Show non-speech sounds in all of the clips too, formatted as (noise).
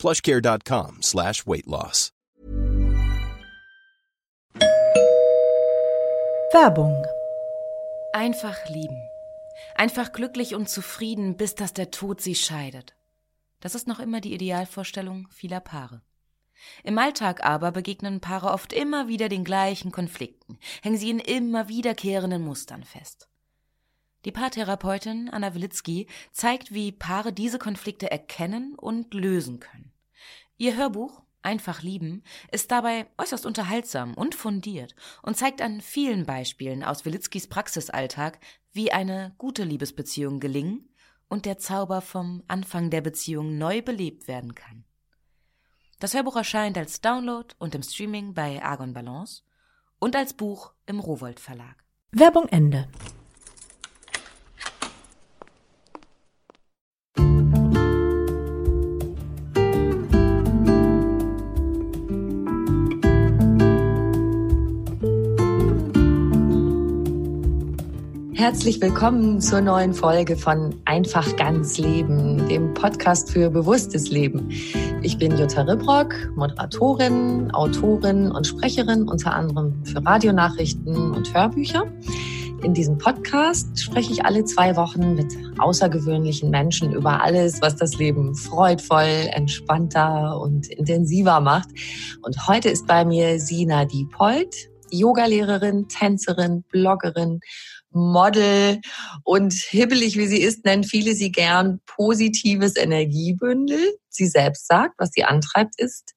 plushcare.com slash weight loss. Werbung. Einfach lieben. Einfach glücklich und zufrieden, bis dass der Tod sie scheidet. Das ist noch immer die Idealvorstellung vieler Paare. Im Alltag aber begegnen Paare oft immer wieder den gleichen Konflikten, hängen sie in immer wiederkehrenden Mustern fest. Die Paartherapeutin Anna Wilitzki zeigt, wie Paare diese Konflikte erkennen und lösen können. Ihr Hörbuch Einfach lieben ist dabei äußerst unterhaltsam und fundiert und zeigt an vielen Beispielen aus Wilitzkis Praxisalltag, wie eine gute Liebesbeziehung gelingen und der Zauber vom Anfang der Beziehung neu belebt werden kann. Das Hörbuch erscheint als Download und im Streaming bei Argon Balance und als Buch im Rowold Verlag. Werbung Ende. Herzlich willkommen zur neuen Folge von Einfach ganz Leben, dem Podcast für bewusstes Leben. Ich bin Jutta Ribrock, Moderatorin, Autorin und Sprecherin unter anderem für Radionachrichten und Hörbücher. In diesem Podcast spreche ich alle zwei Wochen mit außergewöhnlichen Menschen über alles, was das Leben freudvoll, entspannter und intensiver macht. Und heute ist bei mir Sina Diepold, Yogalehrerin, Tänzerin, Bloggerin Model und hibbelig wie sie ist, nennen viele sie gern positives Energiebündel. Sie selbst sagt, was sie antreibt, ist,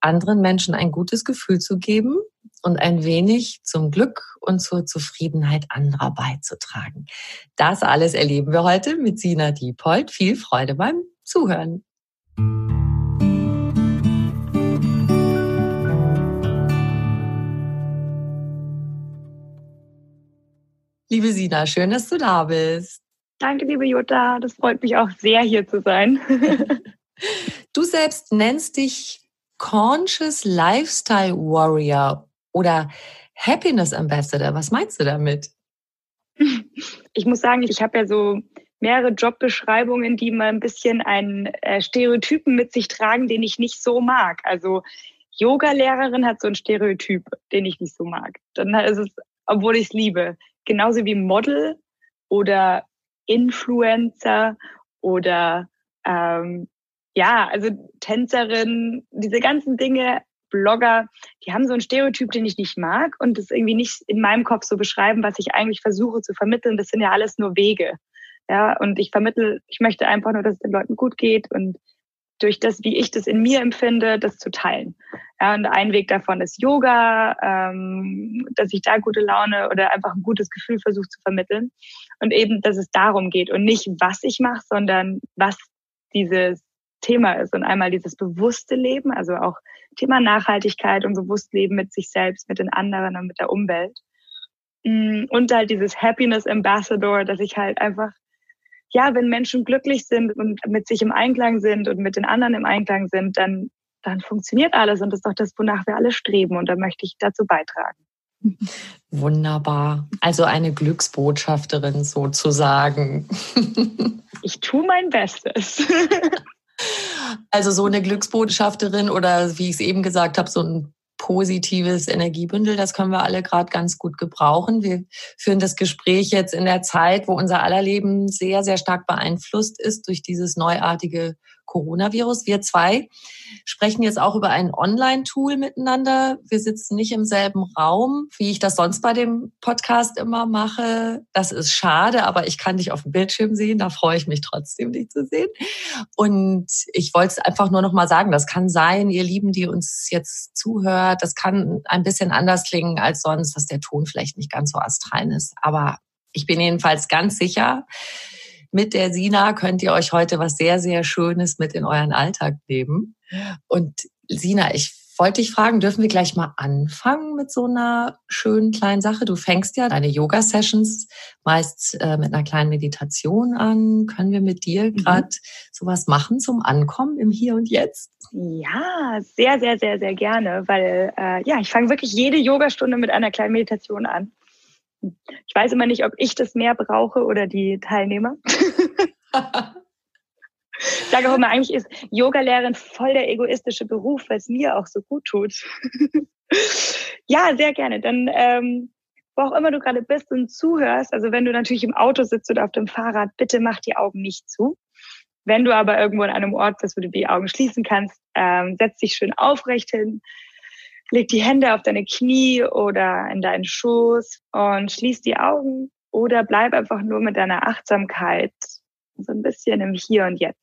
anderen Menschen ein gutes Gefühl zu geben und ein wenig zum Glück und zur Zufriedenheit anderer beizutragen. Das alles erleben wir heute mit Sina Diepold. Viel Freude beim Zuhören. Liebe Sina, schön, dass du da bist. Danke, liebe Jutta. Das freut mich auch sehr, hier zu sein. (laughs) du selbst nennst dich Conscious Lifestyle Warrior oder Happiness Ambassador. Was meinst du damit? Ich muss sagen, ich habe ja so mehrere Jobbeschreibungen, die mal ein bisschen einen äh, Stereotypen mit sich tragen, den ich nicht so mag. Also Yoga-Lehrerin hat so ein Stereotyp, den ich nicht so mag. Dann ist es, obwohl ich es liebe, genauso wie Model oder Influencer oder ähm, ja, also Tänzerin, diese ganzen Dinge, Blogger, die haben so einen Stereotyp, den ich nicht mag und das irgendwie nicht in meinem Kopf so beschreiben, was ich eigentlich versuche zu vermitteln. Das sind ja alles nur Wege. Ja, und ich vermittel, ich möchte einfach nur, dass es den Leuten gut geht und durch das, wie ich das in mir empfinde, das zu teilen. Ja, und ein Weg davon ist Yoga, ähm, dass ich da gute Laune oder einfach ein gutes Gefühl versuche zu vermitteln. Und eben, dass es darum geht und nicht, was ich mache, sondern was dieses Thema ist. Und einmal dieses bewusste Leben, also auch Thema Nachhaltigkeit und bewusst Leben mit sich selbst, mit den anderen und mit der Umwelt. Mm, und halt dieses Happiness Ambassador, dass ich halt einfach ja, wenn Menschen glücklich sind und mit sich im Einklang sind und mit den anderen im Einklang sind, dann, dann funktioniert alles. Und das ist doch das, wonach wir alle streben. Und da möchte ich dazu beitragen. (laughs) Wunderbar. Also eine Glücksbotschafterin sozusagen. (laughs) Ich tue mein Bestes. (laughs) Also so eine Glücksbotschafterin oder wie ich es eben gesagt habe, so ein positives Energiebündel. Das können wir alle gerade ganz gut gebrauchen. Wir führen das Gespräch jetzt in der Zeit, wo unser aller Leben sehr, sehr stark beeinflusst ist durch dieses neuartige Coronavirus. Wir zwei sprechen jetzt auch über ein Online-Tool miteinander. Wir sitzen nicht im selben Raum, wie ich das sonst bei dem Podcast immer mache. Das ist schade, aber ich kann dich auf dem Bildschirm sehen. Da freue ich mich trotzdem, dich zu sehen. Und ich wollte es einfach nur noch mal sagen, das kann sein, ihr Lieben, die uns jetzt zuhört, das kann ein bisschen anders klingen als sonst, dass der Ton vielleicht nicht ganz so astral ist. Aber ich bin jedenfalls ganz sicher, mit der Sina könnt ihr euch heute was sehr, sehr Schönes mit in euren Alltag nehmen. Und Sina, ich wollte ich fragen, dürfen wir gleich mal anfangen mit so einer schönen kleinen Sache? Du fängst ja deine Yoga-Sessions meist äh, mit einer kleinen Meditation an. Können wir mit dir gerade mhm. sowas machen zum Ankommen im Hier und Jetzt? Ja, sehr, sehr, sehr, sehr gerne, weil äh, ja, ich fange wirklich jede Yogastunde mit einer kleinen Meditation an. Ich weiß immer nicht, ob ich das mehr brauche oder die Teilnehmer. (laughs) Ich sage auch immer, eigentlich ist Yogalehrerin voll der egoistische Beruf, weil es mir auch so gut tut. (laughs) ja, sehr gerne. Dann, ähm, wo auch immer du gerade bist und zuhörst, also wenn du natürlich im Auto sitzt oder auf dem Fahrrad, bitte mach die Augen nicht zu. Wenn du aber irgendwo an einem Ort bist, wo du die Augen schließen kannst, ähm, setz dich schön aufrecht hin, leg die Hände auf deine Knie oder in deinen Schoß und schließ die Augen oder bleib einfach nur mit deiner Achtsamkeit so ein bisschen im Hier und Jetzt.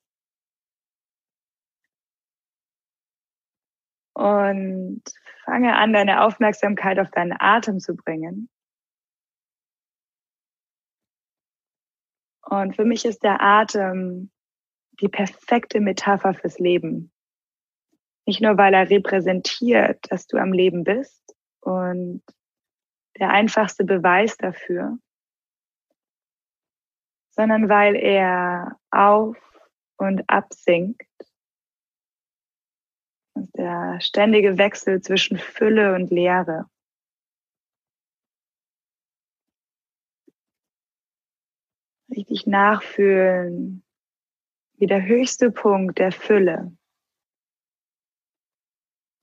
Und fange an, deine Aufmerksamkeit auf deinen Atem zu bringen. Und für mich ist der Atem die perfekte Metapher fürs Leben. Nicht nur, weil er repräsentiert, dass du am Leben bist und der einfachste Beweis dafür, sondern weil er auf und absinkt der ständige Wechsel zwischen Fülle und Leere. Richtig nachfühlen, wie der höchste Punkt der Fülle,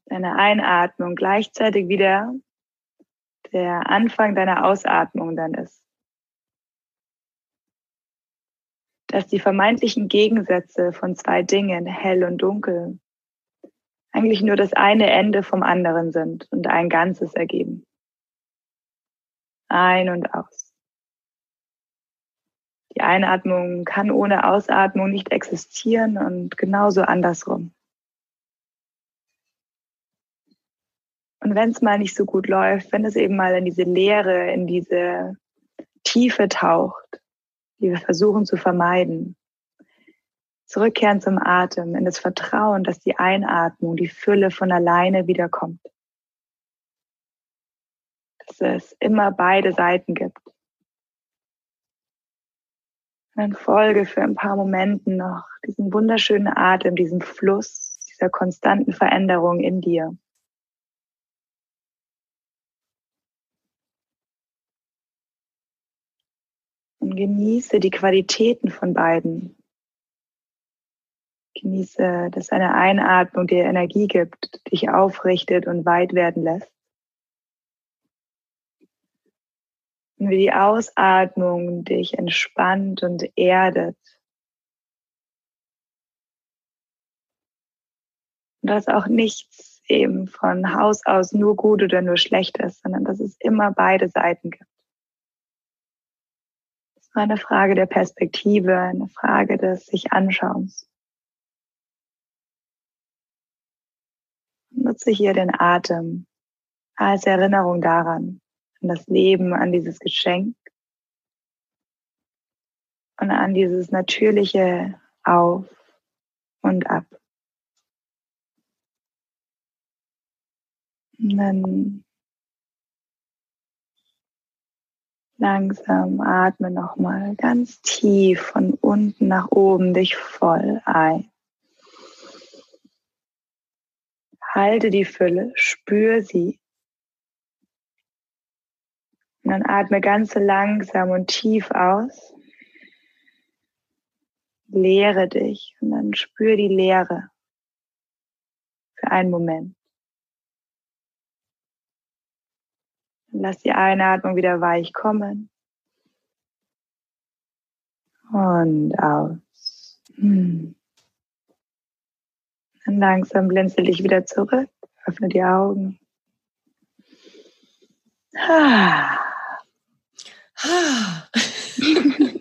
deine Einatmung gleichzeitig wieder der Anfang deiner Ausatmung dann ist. Dass die vermeintlichen Gegensätze von zwei Dingen, hell und dunkel, eigentlich nur das eine Ende vom anderen sind und ein Ganzes ergeben. Ein und aus. Die Einatmung kann ohne Ausatmung nicht existieren und genauso andersrum. Und wenn es mal nicht so gut läuft, wenn es eben mal in diese Leere, in diese Tiefe taucht, die wir versuchen zu vermeiden, Zurückkehren zum Atem, in das Vertrauen, dass die Einatmung, die Fülle von alleine wiederkommt. Dass es immer beide Seiten gibt. Und dann folge für ein paar Momenten noch diesen wunderschönen Atem, diesem Fluss, dieser konstanten Veränderung in dir. Und genieße die Qualitäten von beiden, Genieße, dass eine Einatmung dir Energie gibt, dich aufrichtet und weit werden lässt. Und wie die Ausatmung dich entspannt und erdet. Und dass auch nichts eben von Haus aus nur gut oder nur schlecht ist, sondern dass es immer beide Seiten gibt. War eine Frage der Perspektive, eine Frage des sich Anschauens. Nutze hier den Atem als Erinnerung daran, an das Leben, an dieses Geschenk und an dieses natürliche Auf und Ab. Und dann langsam atme nochmal ganz tief von unten nach oben dich voll ein. Halte die Fülle, spür sie. Und dann atme ganz langsam und tief aus. Leere dich und dann spür die Leere für einen Moment. Lass die Einatmung wieder weich kommen. Und aus. Hm. Dann langsam blinzel dich wieder zurück, öffne die Augen. (laughs)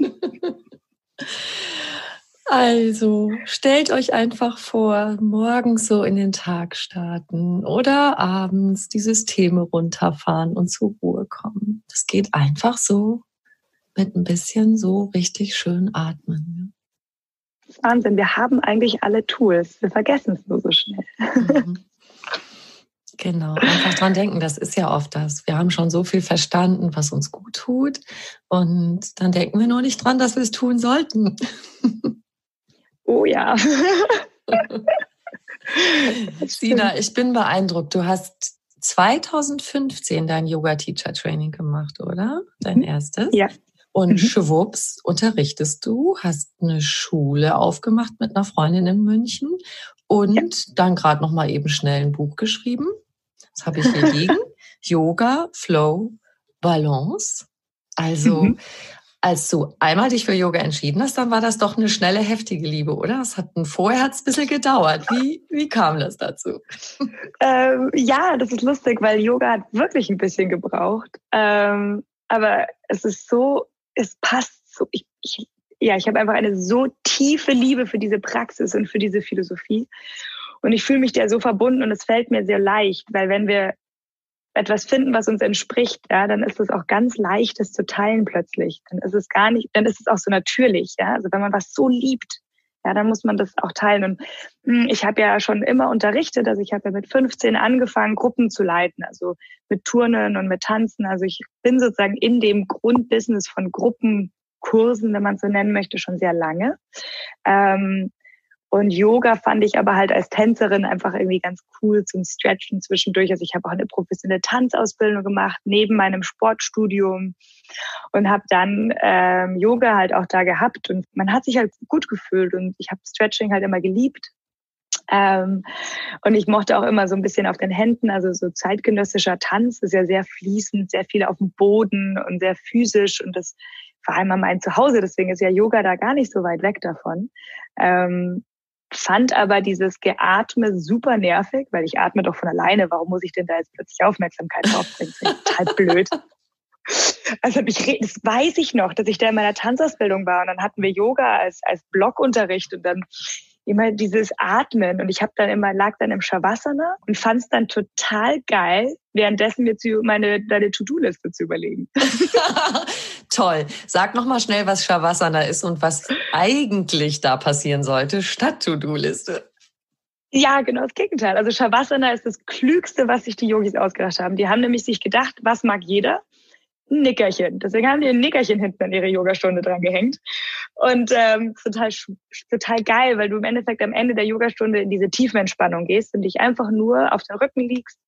Also stellt euch einfach vor, morgens so in den Tag starten oder abends die Systeme runterfahren und zur Ruhe kommen. Das geht einfach so mit ein bisschen so richtig schön atmen. Wahnsinn, wir haben eigentlich alle Tools. Wir vergessen es nur so schnell. Mhm. (laughs) Genau, einfach dran denken, das ist ja oft das. Wir haben schon so viel verstanden, was uns gut tut. Und dann denken wir nur nicht dran, dass wir es tun sollten. (laughs) Oh ja. (laughs) Sina, ich bin beeindruckt. Du hast 2015 dein Yoga-Teacher-Training gemacht, oder? Dein mhm. erstes? Ja. Und mhm. schwupps, unterrichtest du, hast eine Schule aufgemacht mit einer Freundin in München und ja. dann gerade noch mal eben schnell ein Buch geschrieben. Das habe ich (laughs) hier liegen. Yoga, Flow, Balance. Also mhm. Als du einmal dich für Yoga entschieden hast, dann war das doch eine schnelle, heftige Liebe, oder? Es hat vorher ein bisschen gedauert. Wie, wie kam das dazu? Ähm, ja, das ist lustig, weil Yoga hat wirklich ein bisschen gebraucht. Ähm, aber es ist so es passt so. Ich, ich, ja, ich habe einfach eine so tiefe Liebe für diese Praxis und für diese Philosophie. Und ich fühle mich der so verbunden und es fällt mir sehr leicht, weil wenn wir etwas finden, was uns entspricht, ja, dann ist es auch ganz leicht, das zu teilen plötzlich. Dann ist es gar nicht, dann ist es auch so natürlich, ja. Also wenn man was so liebt, ja, dann muss man das auch teilen. Und hm, ich habe ja schon immer unterrichtet, also ich habe ja mit 15 angefangen, Gruppen zu leiten, also mit Turnen und mit Tanzen. Also ich bin sozusagen in dem Grundbusiness von Gruppenkursen, wenn man so nennen möchte, schon sehr lange. Ähm, und Yoga fand ich aber halt als Tänzerin einfach irgendwie ganz cool zum Stretchen zwischendurch. Also ich habe auch eine professionelle Tanzausbildung gemacht neben meinem Sportstudium und habe dann ähm, Yoga halt auch da gehabt und man hat sich halt gut gefühlt und ich habe Stretching halt immer geliebt. Ähm, und ich mochte auch immer so ein bisschen auf den Händen, also so zeitgenössischer Tanz ist ja sehr fließend, sehr viel auf dem Boden und sehr physisch und das war einmal mein Zuhause, deswegen ist ja Yoga da gar nicht so weit weg davon. Ähm, fand aber dieses Geatme super nervig, weil ich atme doch von alleine. Warum muss ich denn da jetzt plötzlich Aufmerksamkeit draufbringen? total (laughs) blöd. Also ich, das weiß ich noch, dass ich da in meiner Tanzausbildung war und dann hatten wir Yoga als, als Blockunterricht und dann immer dieses Atmen und ich habe dann immer lag dann im Shavasana und fand es dann total geil, währenddessen mir zu meine deine To-Do-Liste zu überlegen. (laughs) (laughs) Toll. Sag noch mal schnell, was Shavasana ist und was eigentlich da passieren sollte statt To-Do-Liste. Ja, genau das Gegenteil. Also Shavasana ist das Klügste, was sich die Yogis ausgedacht haben. Die haben nämlich sich gedacht, was mag jeder? ein Nickerchen. Deswegen haben die ein Nickerchen hinten an ihre Yogastunde dran gehängt. Und ähm, total, total geil, weil du im Endeffekt am Ende der Yogastunde in diese Tiefenentspannung gehst und dich einfach nur auf den Rücken liegst.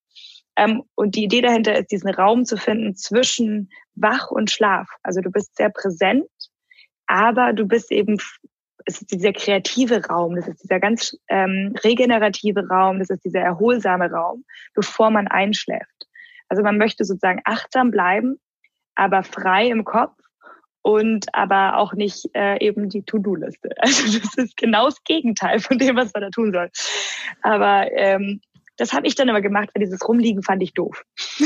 Ähm, und die Idee dahinter ist, diesen Raum zu finden zwischen Wach und Schlaf. Also du bist sehr präsent, aber du bist eben es ist dieser kreative Raum, das ist dieser ganz ähm, regenerative Raum, das ist dieser erholsame Raum, bevor man einschläft. Also man möchte sozusagen achtsam bleiben, aber frei im Kopf und aber auch nicht äh, eben die To-Do-Liste. (laughs) Also das ist genau das Gegenteil von dem, was man da tun soll. Aber ähm, das habe ich dann aber gemacht, weil dieses Rumliegen fand ich doof. (laughs)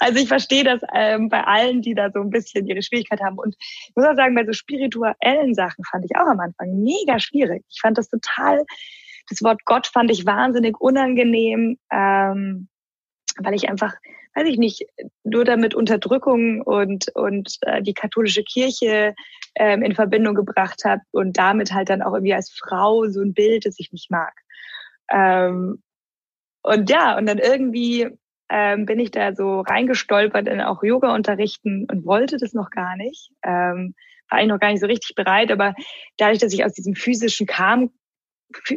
also ich verstehe das ähm, bei allen, die da so ein bisschen ihre Schwierigkeit haben. Und ich muss auch sagen, bei so spirituellen Sachen fand ich auch am Anfang mega schwierig. Ich fand das total, das Wort Gott fand ich wahnsinnig unangenehm, ähm, weil ich einfach weiß ich nicht, nur damit Unterdrückung und, und äh, die katholische Kirche ähm, in Verbindung gebracht habe und damit halt dann auch irgendwie als Frau so ein Bild, das ich nicht mag. Ähm, und ja, und dann irgendwie ähm, bin ich da so reingestolpert in auch Yoga-Unterrichten und wollte das noch gar nicht. Ähm, war eigentlich noch gar nicht so richtig bereit, aber dadurch, dass ich aus diesem physischen kam,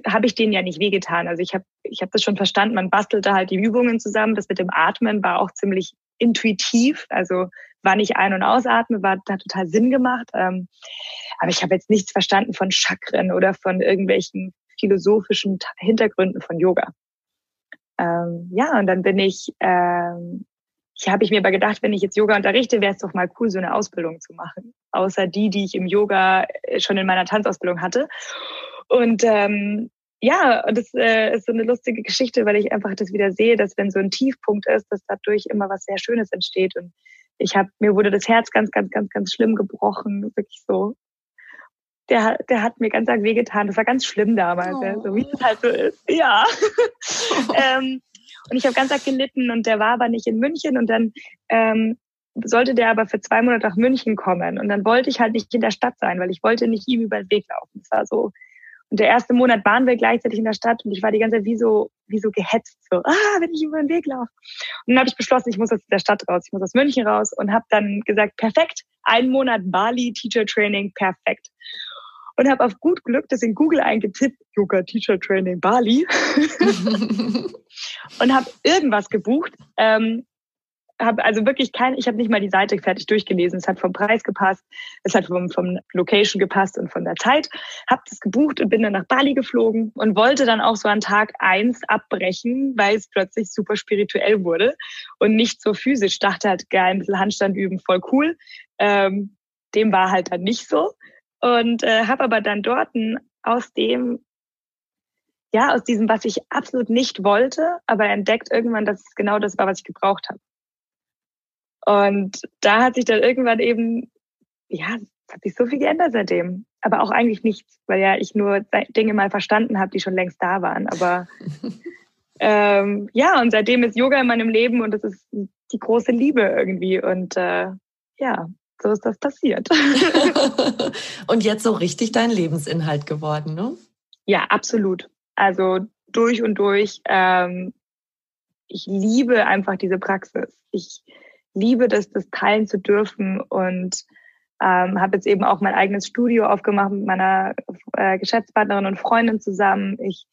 habe ich denen ja nicht wehgetan. Also ich habe ich hab das schon verstanden. Man bastelte halt die Übungen zusammen. Das mit dem Atmen war auch ziemlich intuitiv. Also war nicht ein- und ausatmen, war da total Sinn gemacht. Ähm, aber ich habe jetzt nichts verstanden von Chakren oder von irgendwelchen philosophischen Hintergründen von Yoga. Ähm, ja, und dann bin ich, ähm, ich habe ich mir aber gedacht, wenn ich jetzt Yoga unterrichte, wäre es doch mal cool, so eine Ausbildung zu machen. Außer die, die ich im Yoga äh, schon in meiner Tanzausbildung hatte. Und ähm, ja, das äh, ist so eine lustige Geschichte, weil ich einfach das wieder sehe, dass wenn so ein Tiefpunkt ist, dass dadurch immer was sehr Schönes entsteht. Und ich habe mir wurde das Herz ganz, ganz, ganz, ganz schlimm gebrochen, wirklich so. Der, der hat mir ganz arg wehgetan. Das war ganz schlimm damals, oh. ja, so wie es halt so ist. Ja. Oh. (laughs) ähm, und ich habe ganz arg gelitten und der war aber nicht in München und dann ähm, sollte der aber für zwei Monate nach München kommen und dann wollte ich halt nicht in der Stadt sein, weil ich wollte nicht ihm über den Weg laufen. Das war so Und der erste Monat waren wir gleichzeitig in der Stadt und ich war die ganze Zeit wie so, wie so gehetzt, so, ah, wenn ich über den Weg laufe. Und dann habe ich beschlossen, ich muss aus der Stadt raus, ich muss aus München raus und habe dann gesagt, perfekt, ein Monat Bali Teacher Training, perfekt. Und habe auf gut Glück das in Google eingetippt, Yoga Teacher Training Bali. (laughs) (laughs) und habe irgendwas gebucht. Ähm, habe also wirklich kein, ich habe nicht mal die Seite fertig durchgelesen. Es hat vom Preis gepasst, es hat vom, vom Location gepasst und von der Zeit. Habe das gebucht und bin dann nach Bali geflogen und wollte dann auch so an Tag eins abbrechen, weil es plötzlich super spirituell wurde und nicht so physisch. Dachte halt, geil, ein bisschen Handstand üben, voll cool. Ähm, dem war halt dann nicht so. Und äh, habe aber dann dort aus dem ja, aus diesem, was ich absolut nicht wollte, aber entdeckt irgendwann, dass es genau das war, was ich gebraucht habe. Und da hat sich dann irgendwann eben, ja, es hat sich so viel geändert seitdem. Aber auch eigentlich nichts, weil ja ich nur Dinge mal verstanden habe, die schon längst da waren. Aber (laughs) ähm, ja, und seitdem ist Yoga in meinem Leben und das ist die große Liebe irgendwie. Und äh, ja, so ist das passiert. (laughs) und jetzt so richtig dein Lebensinhalt geworden, ne? Ja, absolut. Also durch und durch. Ähm, ich liebe einfach diese Praxis. Ich liebe das, das teilen zu dürfen und ähm, habe jetzt eben auch mein eigenes Studio aufgemacht mit meiner äh, Geschäftspartnerin und Freundin zusammen. Ich,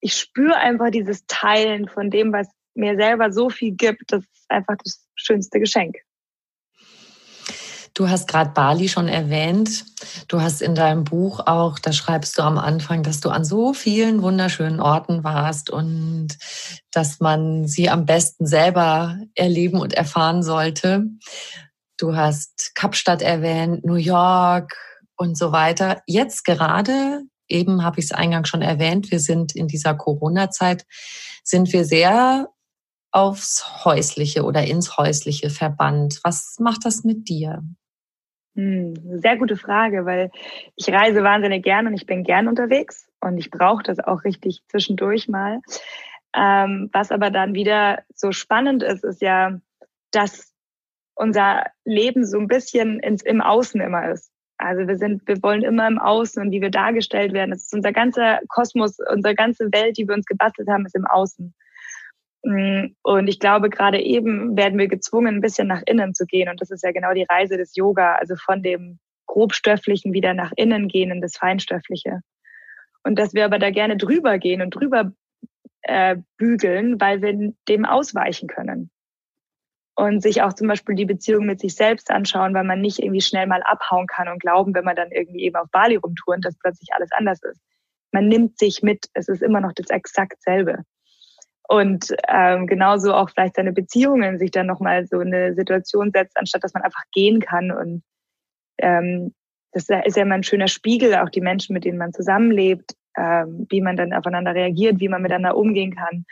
ich spüre einfach dieses Teilen von dem, was mir selber so viel gibt. Das ist einfach das schönste Geschenk. Du hast gerade Bali schon erwähnt. Du hast in deinem Buch auch, da schreibst du am Anfang, dass du an so vielen wunderschönen Orten warst und dass man sie am besten selber erleben und erfahren sollte. Du hast Kapstadt erwähnt, New York und so weiter. Jetzt gerade, eben habe ich es eingangs schon erwähnt, wir sind in dieser Corona-Zeit, sind wir sehr aufs Häusliche oder ins Häusliche verbannt. Was macht das mit dir? Hm, sehr gute Frage, weil ich reise wahnsinnig gern und ich bin gern unterwegs und ich brauche das auch richtig zwischendurch mal. Ähm, was aber dann wieder so spannend ist, ist ja, dass unser Leben so ein bisschen ins, im Außen immer ist. Also wir sind, wir wollen immer im Außen und wie wir dargestellt werden. Das ist unser ganzer Kosmos, unsere ganze Welt, die wir uns gebastelt haben, ist im Außen. Mm, und ich glaube, gerade eben werden wir gezwungen, ein bisschen nach innen zu gehen. Und das ist ja genau die Reise des Yoga, also von dem Grobstofflichen wieder nach innen gehen in das Feinstoffliche. Und dass wir aber da gerne drüber gehen und drüber äh, bügeln, weil wir dem ausweichen können. Und sich auch zum Beispiel die Beziehung mit sich selbst anschauen, weil man nicht irgendwie schnell mal abhauen kann und glauben, wenn man dann irgendwie eben auf Bali rumtouren, dass plötzlich alles anders ist. Man nimmt sich mit, es ist immer noch das exakt selbe. Und ähm, genauso auch vielleicht seine Beziehungen sich dann nochmal so eine Situation setzt, anstatt dass man einfach gehen kann. Und ähm, das ist ja immer ein schöner Spiegel, auch die Menschen, mit denen man zusammenlebt, ähm, wie man dann aufeinander reagiert, wie man miteinander umgehen kann.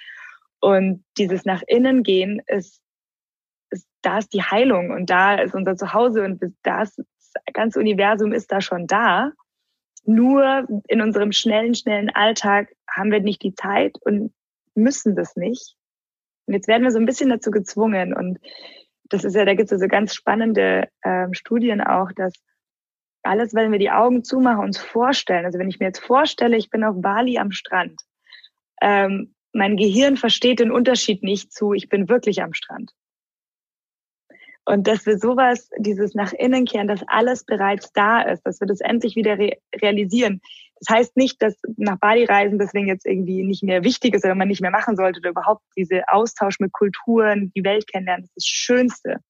Und dieses nach innen gehen ist, ist da ist die Heilung und da ist unser Zuhause und das ganze Universum ist da schon da. Nur in unserem schnellen, schnellen Alltag haben wir nicht die Zeit und müssen das nicht. Und jetzt werden wir so ein bisschen dazu gezwungen. Und das ist ja, da gibt es ja so ganz spannende ähm, Studien auch, dass alles, wenn wir die Augen zumachen, uns vorstellen. Also wenn ich mir jetzt vorstelle, ich bin auf Bali am Strand, ähm, mein Gehirn versteht den Unterschied nicht zu, ich bin wirklich am Strand. Und dass wir sowas, dieses nach innen kehren, dass alles bereits da ist, dass wir das endlich wieder re realisieren. Das heißt nicht, dass nach Bali reisen deswegen jetzt irgendwie nicht mehr wichtig ist oder man nicht mehr machen sollte oder überhaupt diese Austausch mit Kulturen, die Welt kennenlernen, das ist das Schönste.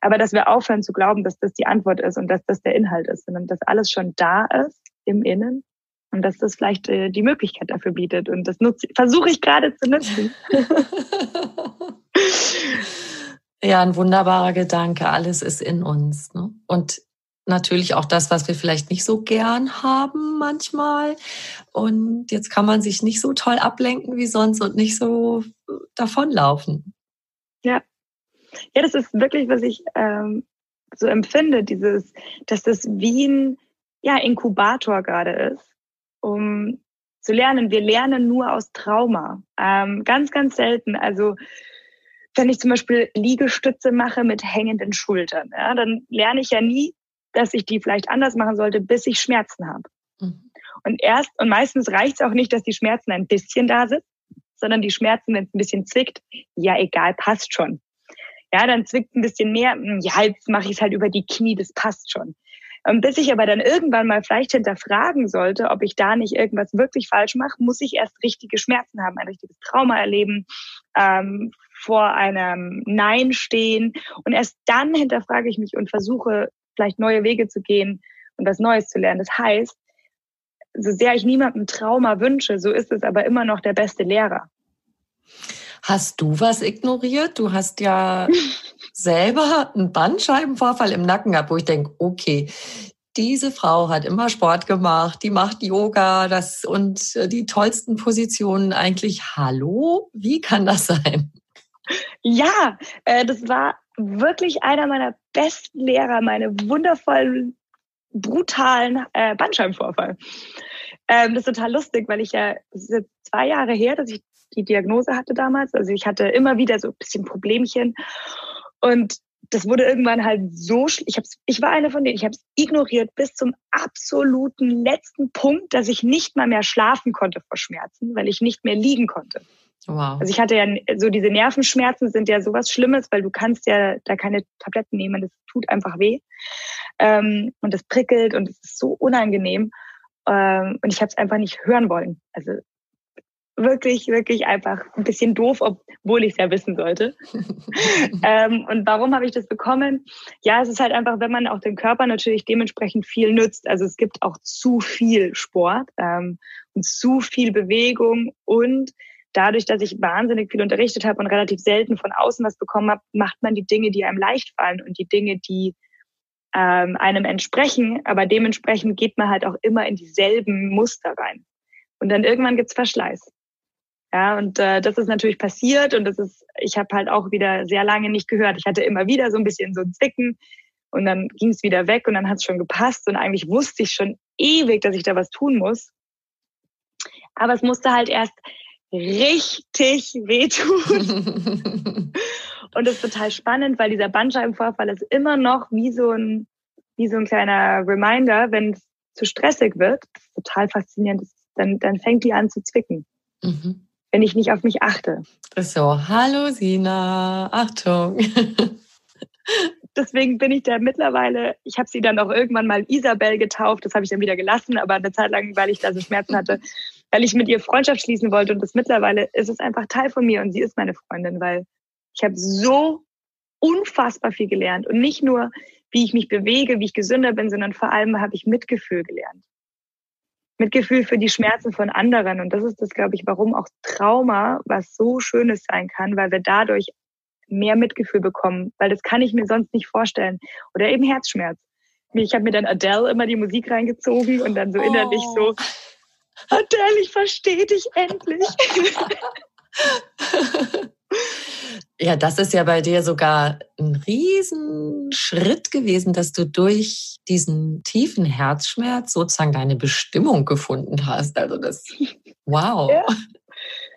Aber dass wir aufhören zu glauben, dass das die Antwort ist und dass das der Inhalt ist, sondern dass alles schon da ist im Innen und dass das vielleicht äh, die Möglichkeit dafür bietet. Und das nutze, versuche ich gerade zu nutzen. (laughs) Ja, ein wunderbarer Gedanke. Alles ist in uns. Ne? Und natürlich auch das, was wir vielleicht nicht so gern haben manchmal. Und jetzt kann man sich nicht so toll ablenken wie sonst und nicht so davonlaufen. Ja. Ja, das ist wirklich, was ich ähm, so empfinde, dieses, dass das wie ein ja, Inkubator gerade ist, um zu lernen. Wir lernen nur aus Trauma. Ähm, ganz, ganz selten. Also wenn ich zum Beispiel Liegestütze mache mit hängenden Schultern, ja, dann lerne ich ja nie, dass ich die vielleicht anders machen sollte, bis ich Schmerzen habe. Mhm. Und erst, und meistens reicht es auch nicht, dass die Schmerzen ein bisschen da sind, sondern die Schmerzen, wenn es ein bisschen zwickt, ja egal, passt schon. Ja, dann zwickt ein bisschen mehr, hm, ja, jetzt mache ich es halt über die Knie, das passt schon. Und bis ich aber dann irgendwann mal vielleicht hinterfragen sollte, ob ich da nicht irgendwas wirklich falsch mache, muss ich erst richtige Schmerzen haben, ein richtiges Trauma erleben, ähm, vor einem Nein stehen. Und erst dann hinterfrage ich mich und versuche vielleicht neue Wege zu gehen und was Neues zu lernen. Das heißt, so sehr ich niemandem Trauma wünsche, so ist es aber immer noch der beste Lehrer. Hast du was ignoriert? Du hast ja (laughs) selber einen Bandscheibenvorfall im Nacken gehabt, wo ich denke, okay, diese Frau hat immer Sport gemacht, die macht Yoga, das und die tollsten Positionen eigentlich. Hallo, wie kann das sein? Ja, äh, das war wirklich einer meiner besten Lehrer, meine wundervollen, brutalen äh, Bandscheibenvorfall. Ähm, das ist total lustig, weil ich ja, es ist jetzt zwei Jahre her, dass ich die Diagnose hatte damals. Also ich hatte immer wieder so ein bisschen Problemchen. Und das wurde irgendwann halt so, ich, hab's, ich war eine von denen, ich habe es ignoriert bis zum absoluten letzten Punkt, dass ich nicht mal mehr schlafen konnte vor Schmerzen, weil ich nicht mehr liegen konnte. Wow. Also ich hatte ja so diese Nervenschmerzen sind ja sowas Schlimmes, weil du kannst ja da keine Tabletten nehmen, das tut einfach weh ähm, und das prickelt und es ist so unangenehm ähm, und ich habe es einfach nicht hören wollen. Also wirklich, wirklich einfach ein bisschen doof, obwohl ich es ja wissen sollte. (laughs) ähm, und warum habe ich das bekommen? Ja, es ist halt einfach, wenn man auch dem Körper natürlich dementsprechend viel nützt. Also es gibt auch zu viel Sport ähm, und zu viel Bewegung und dadurch, dass ich wahnsinnig viel unterrichtet habe und relativ selten von außen was bekommen habe, macht man die Dinge, die einem leicht fallen und die Dinge, die ähm, einem entsprechen, aber dementsprechend geht man halt auch immer in dieselben Muster rein. Und dann irgendwann gibt's Verschleiß. Ja, und äh, das ist natürlich passiert und das ist, ich habe halt auch wieder sehr lange nicht gehört. Ich hatte immer wieder so ein bisschen so ein Zicken und dann ging es wieder weg und dann hat es schon gepasst und eigentlich wusste ich schon ewig, dass ich da was tun muss. Aber es musste halt erst richtig wehtun. (laughs) und das ist total spannend, weil dieser Bandscheibenvorfall ist immer noch wie so ein, wie so ein kleiner Reminder, wenn es zu stressig wird. Das ist total faszinierend. Dann, dann fängt die an zu zwicken. Mhm wenn ich nicht auf mich achte. So, hallo Sina, Achtung. (laughs) Deswegen bin ich da mittlerweile, ich habe sie dann auch irgendwann mal Isabel getauft, das habe ich dann wieder gelassen, aber eine Zeit lang, weil ich da so Schmerzen hatte, weil ich mit ihr Freundschaft schließen wollte und das mittlerweile ist es einfach Teil von mir und sie ist meine Freundin, weil ich habe so unfassbar viel gelernt und nicht nur, wie ich mich bewege, wie ich gesünder bin, sondern vor allem habe ich Mitgefühl gelernt. Mitgefühl für die Schmerzen von anderen. Und das ist das, glaube ich, warum auch Trauma was so Schönes sein kann, weil wir dadurch mehr Mitgefühl bekommen, weil das kann ich mir sonst nicht vorstellen. Oder eben Herzschmerz. Ich habe mir dann Adele immer die Musik reingezogen und dann so oh. innerlich so, Adele, ich verstehe dich endlich. (laughs) Ja, das ist ja bei dir sogar ein Riesenschritt gewesen, dass du durch diesen tiefen Herzschmerz sozusagen deine Bestimmung gefunden hast. Also das, wow. Ja,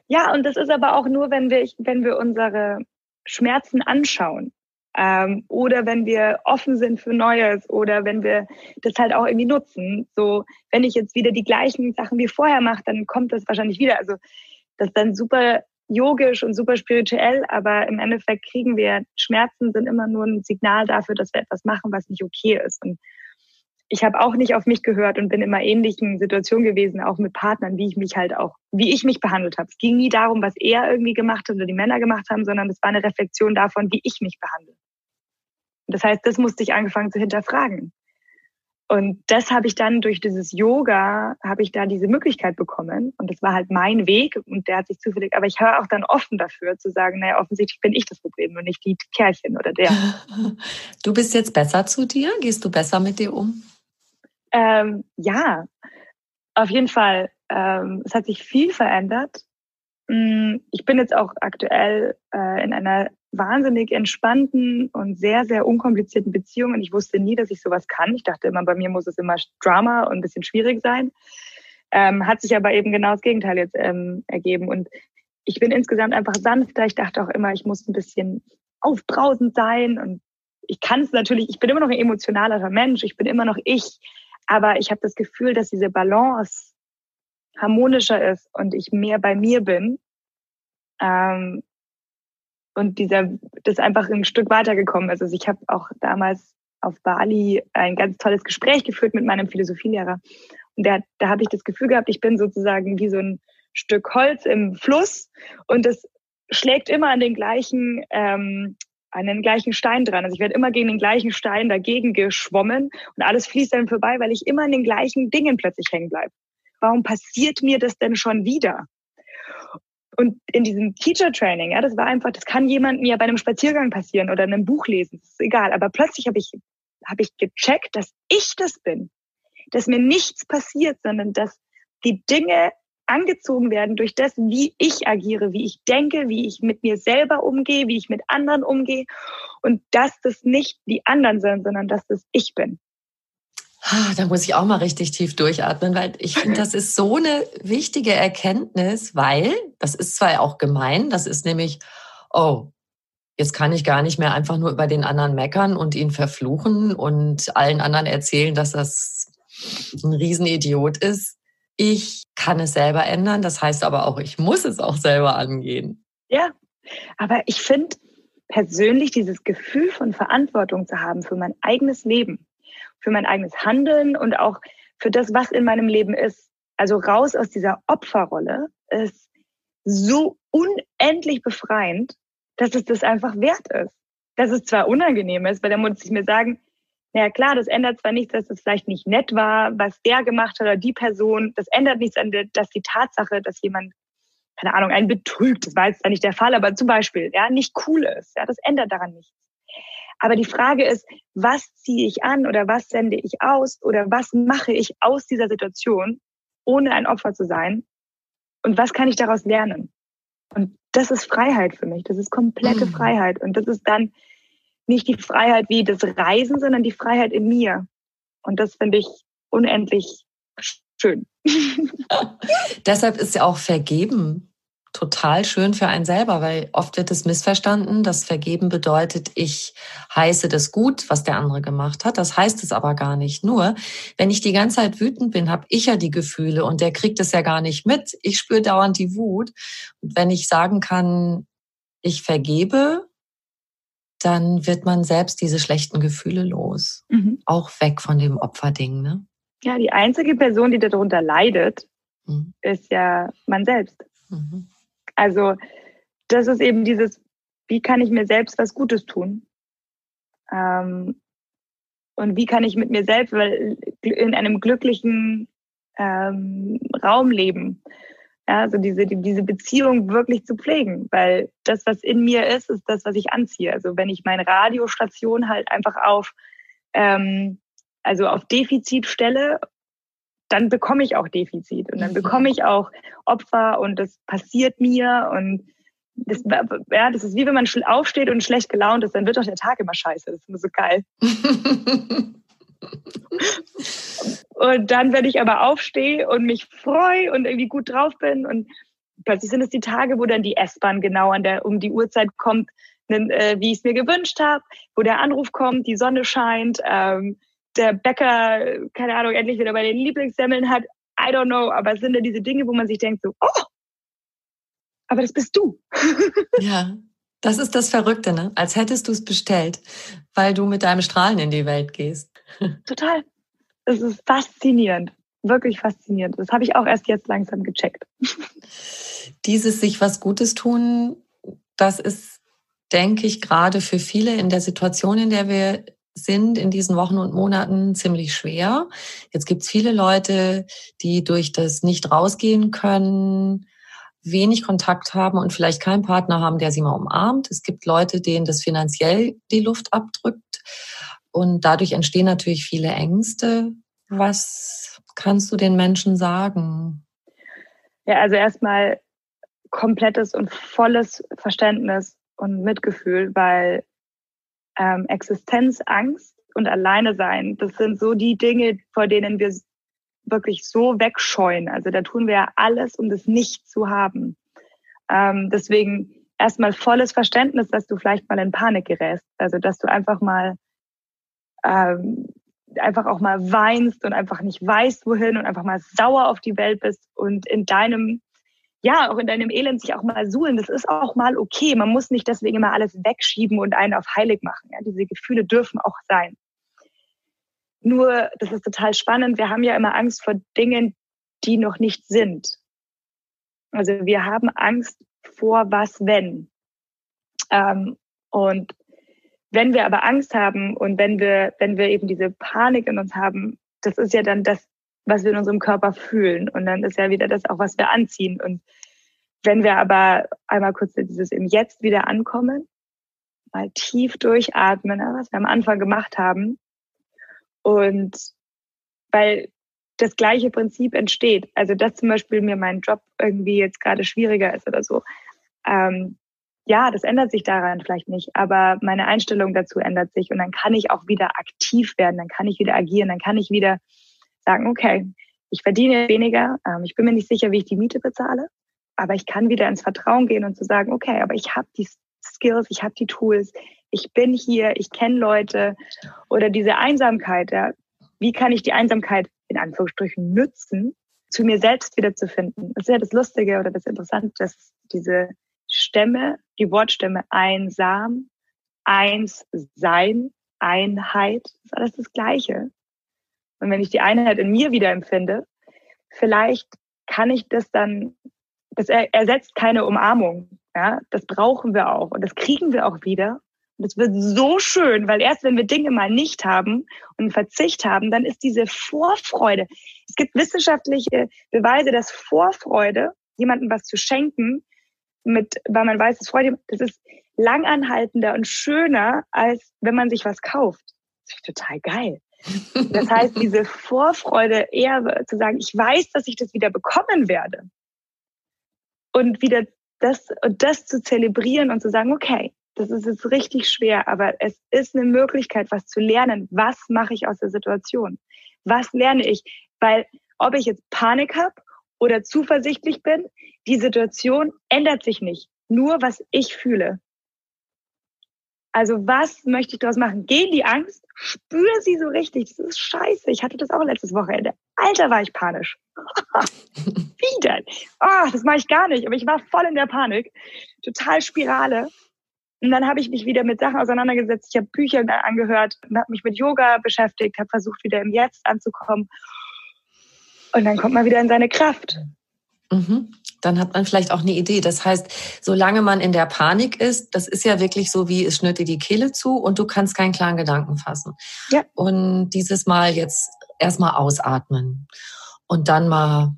ja und das ist aber auch nur, wenn wir, wenn wir unsere Schmerzen anschauen. Ähm, oder wenn wir offen sind für Neues oder wenn wir das halt auch irgendwie nutzen. So, wenn ich jetzt wieder die gleichen Sachen wie vorher mache, dann kommt das wahrscheinlich wieder. Also das ist dann super yogisch und super spirituell, aber im Endeffekt kriegen wir Schmerzen sind immer nur ein Signal dafür, dass wir etwas machen, was nicht okay ist. Und ich habe auch nicht auf mich gehört und bin immer ähnlichen Situationen gewesen, auch mit Partnern, wie ich mich halt auch, wie ich mich behandelt habe. Es ging nie darum, was er irgendwie gemacht hat oder die Männer gemacht haben, sondern es war eine Reflexion davon, wie ich mich behandle. Das heißt, das musste ich angefangen zu hinterfragen. Und das habe ich dann durch dieses Yoga, habe ich da diese Möglichkeit bekommen. Und das war halt mein Weg und der hat sich zufällig, aber ich höre auch dann offen dafür zu sagen, naja, offensichtlich bin ich das Problem und nicht die Kerlchen oder der. (laughs) Du bist jetzt besser zu dir? Gehst du besser mit dir um? Ähm, ja, auf jeden Fall. Ähm, es hat sich viel verändert. Mm, ich bin jetzt auch aktuell äh, in einer wahnsinnig entspannten und sehr, sehr unkomplizierten Beziehung. Und ich wusste nie, dass ich sowas kann. Ich dachte immer, bei mir muss es immer Drama und ein bisschen schwierig sein. Ähm, hat sich aber eben genau das Gegenteil jetzt ähm, ergeben. Und ich bin insgesamt einfach sanfter. Ich dachte auch immer, ich muss ein bisschen aufbrausend sein. Und ich kann es natürlich, ich bin immer noch ein emotionalerer Mensch. Ich bin immer noch ich. Aber ich habe das Gefühl, dass diese Balance harmonischer ist und ich mehr bei mir bin. Ähm, und dieser, das einfach ein Stück weitergekommen ist. Also ich habe auch damals auf Bali ein ganz tolles Gespräch geführt mit meinem Philosophielehrer. Und der, da habe ich das Gefühl gehabt, ich bin sozusagen wie so ein Stück Holz im Fluss und das schlägt immer an den gleichen ähm, an den gleichen Stein dran. Also ich werde immer gegen den gleichen Stein dagegen geschwommen und alles fließt dann vorbei, weil ich immer an den gleichen Dingen plötzlich hängen bleibe. Warum passiert mir das denn schon wieder? Und in diesem Teacher Training, ja, das war einfach, das kann jemandem ja bei einem Spaziergang passieren oder einem Buch lesen, das ist egal. Aber plötzlich habe ich, habe ich gecheckt, dass ich das bin, dass mir nichts passiert, sondern dass die Dinge angezogen werden durch das, wie ich agiere, wie ich denke, wie ich mit mir selber umgehe, wie ich mit anderen umgehe und dass das nicht die anderen sind, sondern dass das ich bin. Da muss ich auch mal richtig tief durchatmen, weil ich finde, das ist so eine wichtige Erkenntnis, weil das ist zwar auch gemein, das ist nämlich, oh, jetzt kann ich gar nicht mehr einfach nur über den anderen meckern und ihn verfluchen und allen anderen erzählen, dass das ein Riesenidiot ist. Ich kann es selber ändern, das heißt aber auch, ich muss es auch selber angehen. Ja, aber ich finde persönlich dieses Gefühl von Verantwortung zu haben für mein eigenes Leben, für mein eigenes Handeln und auch für das, was in meinem Leben ist. Also raus aus dieser Opferrolle ist so unendlich befreiend, dass es das einfach wert ist. Dass es zwar unangenehm ist, weil da muss ich mir sagen, naja klar, das ändert zwar nichts, dass es vielleicht nicht nett war, was der gemacht hat oder die Person. Das ändert nichts an der, dass die Tatsache, dass jemand, keine Ahnung, einen betrügt, das war jetzt nicht der Fall, aber zum Beispiel, ja, nicht cool ist. Ja, das ändert daran nichts. Aber die Frage ist, was ziehe ich an oder was sende ich aus oder was mache ich aus dieser Situation, ohne ein Opfer zu sein? Und was kann ich daraus lernen? Und das ist Freiheit für mich. Das ist komplette mhm. Freiheit. Und das ist dann nicht die Freiheit wie das Reisen, sondern die Freiheit in mir. Und das finde ich unendlich schön. (laughs) Deshalb ist ja auch Vergeben total schön für einen selber, weil oft wird es missverstanden, dass Vergeben bedeutet, ich heiße das gut, was der andere gemacht hat. Das heißt es aber gar nicht. Nur, wenn ich die ganze Zeit wütend bin, habe ich ja die Gefühle und der kriegt es ja gar nicht mit. Ich spüre dauernd die Wut. Und wenn ich sagen kann, ich vergebe, dann wird man selbst diese schlechten Gefühle los. Mhm. Auch weg von dem Opferding. Ne? Ja, die einzige Person, die darunter leidet, mhm. ist ja man selbst. Mhm. Also das ist eben dieses, wie kann ich mir selbst was Gutes tun? Ähm, und wie kann ich mit mir selbst in einem glücklichen ähm, Raum leben? Ja, also diese, diese Beziehung wirklich zu pflegen, weil das, was in mir ist, ist das, was ich anziehe. Also wenn ich meine Radiostation halt einfach auf, ähm, also auf Defizit stelle, dann bekomme ich auch Defizit und dann mhm. bekomme ich auch Opfer und das passiert mir und das, ja, das ist wie wenn man aufsteht und schlecht gelaunt ist, dann wird doch der Tag immer scheiße. Das ist immer so geil. (laughs) Und dann, wenn ich aber aufstehe und mich freue und irgendwie gut drauf bin und plötzlich sind es die Tage, wo dann die S-Bahn genau an der, um die Uhrzeit kommt, äh, wie ich es mir gewünscht habe, wo der Anruf kommt, die Sonne scheint, ähm, der Bäcker, keine Ahnung, endlich wieder bei den Lieblingssemmeln hat. I don't know, aber es sind ja diese Dinge, wo man sich denkt so, oh, aber das bist du. (laughs) ja, das ist das Verrückte, ne? Als hättest du es bestellt, weil du mit deinem Strahlen in die Welt gehst. (laughs) Total es ist faszinierend, wirklich faszinierend. Das habe ich auch erst jetzt langsam gecheckt. (laughs) Dieses sich was Gutes tun, das ist, denke ich, gerade für viele in der Situation, in der wir sind in diesen Wochen und Monaten ziemlich schwer. Jetzt gibt es viele Leute, die durch das nicht rausgehen können, wenig Kontakt haben und vielleicht keinen Partner haben, der sie mal umarmt. Es gibt Leute, denen das finanziell die Luft abdrückt. Und dadurch entstehen natürlich viele Ängste. Was kannst du den Menschen sagen? Ja, also erstmal komplettes und volles Verständnis und Mitgefühl, weil ähm, Existenzangst und Alleine sein, das sind so die Dinge, vor denen wir wirklich so wegscheuen. Also da tun wir ja alles, um das nicht zu haben. Ähm, deswegen erstmal volles Verständnis, dass du vielleicht mal in Panik gerätst. Also dass du einfach mal ähm, einfach auch mal weinst und einfach nicht weißt, wohin und einfach mal sauer auf die Welt bist und in deinem, ja, auch in deinem Elend sich auch mal suhlen. Das ist auch mal okay. Man muss nicht deswegen immer alles wegschieben und einen auf heilig machen. Ja, diese Gefühle dürfen auch sein. Nur, das ist total spannend. Wir haben ja immer Angst vor Dingen, die noch nicht sind. Also wir haben Angst vor was wenn. Ähm, und wenn wir aber Angst haben und wenn wir, wenn wir eben diese Panik in uns haben, das ist ja dann das, was wir in unserem Körper fühlen. Und dann ist ja wieder das auch, was wir anziehen. Und wenn wir aber einmal kurz dieses im Jetzt wieder ankommen, mal tief durchatmen, was wir am Anfang gemacht haben. Und weil das gleiche Prinzip entsteht. Also dass zum Beispiel mir mein Job irgendwie jetzt gerade schwieriger ist oder so. Ähm, ja, das ändert sich daran vielleicht nicht, aber meine Einstellung dazu ändert sich und dann kann ich auch wieder aktiv werden, dann kann ich wieder agieren, dann kann ich wieder sagen, okay, ich verdiene weniger, ähm, ich bin mir nicht sicher, wie ich die Miete bezahle, aber ich kann wieder ins Vertrauen gehen und zu sagen, okay, aber ich habe die Skills, ich habe die Tools, ich bin hier, ich kenne Leute oder diese Einsamkeit, ja, wie kann ich die Einsamkeit in Anführungsstrichen nützen, zu mir selbst wiederzufinden? Das ist ja das Lustige oder das Interessante, dass diese Stämme, die Wortstämme einsam, eins sein, Einheit, ist alles das Gleiche. Und wenn ich die Einheit in mir wieder empfinde, vielleicht kann ich das dann, das ersetzt keine Umarmung. Ja, das brauchen wir auch und das kriegen wir auch wieder. Und es wird so schön, weil erst wenn wir Dinge mal nicht haben und Verzicht haben, dann ist diese Vorfreude. Es gibt wissenschaftliche Beweise, dass Vorfreude, jemandem was zu schenken, mit, weil man weiß, es freut ihn, das ist langanhaltender und schöner, als wenn man sich was kauft. Das ist total geil. Das heißt, diese Vorfreude eher zu sagen, ich weiß, dass ich das wieder bekommen werde. Und wieder das, und das zu zelebrieren und zu sagen, okay, das ist jetzt richtig schwer, aber es ist eine Möglichkeit, was zu lernen. Was mache ich aus der Situation? Was lerne ich? Weil ob ich jetzt Panik habe oder zuversichtlich bin, die Situation ändert sich nicht. Nur was ich fühle. Also was möchte ich daraus machen? Geh in die Angst, spüre sie so richtig. Das ist scheiße. Ich hatte das auch letztes Wochenende. Alter, war ich panisch. (laughs) Wie denn? Oh, das mache ich gar nicht. Aber ich war voll in der Panik. Total Spirale. Und dann habe ich mich wieder mit Sachen auseinandergesetzt. Ich habe Bücher angehört, habe mich mit Yoga beschäftigt, habe versucht, wieder im Jetzt anzukommen. Und dann kommt man wieder in seine Kraft. Mhm. Dann hat man vielleicht auch eine Idee. Das heißt, solange man in der Panik ist, das ist ja wirklich so wie es schnürt dir die Kehle zu und du kannst keinen klaren Gedanken fassen. Ja. Und dieses Mal jetzt erstmal ausatmen und dann mal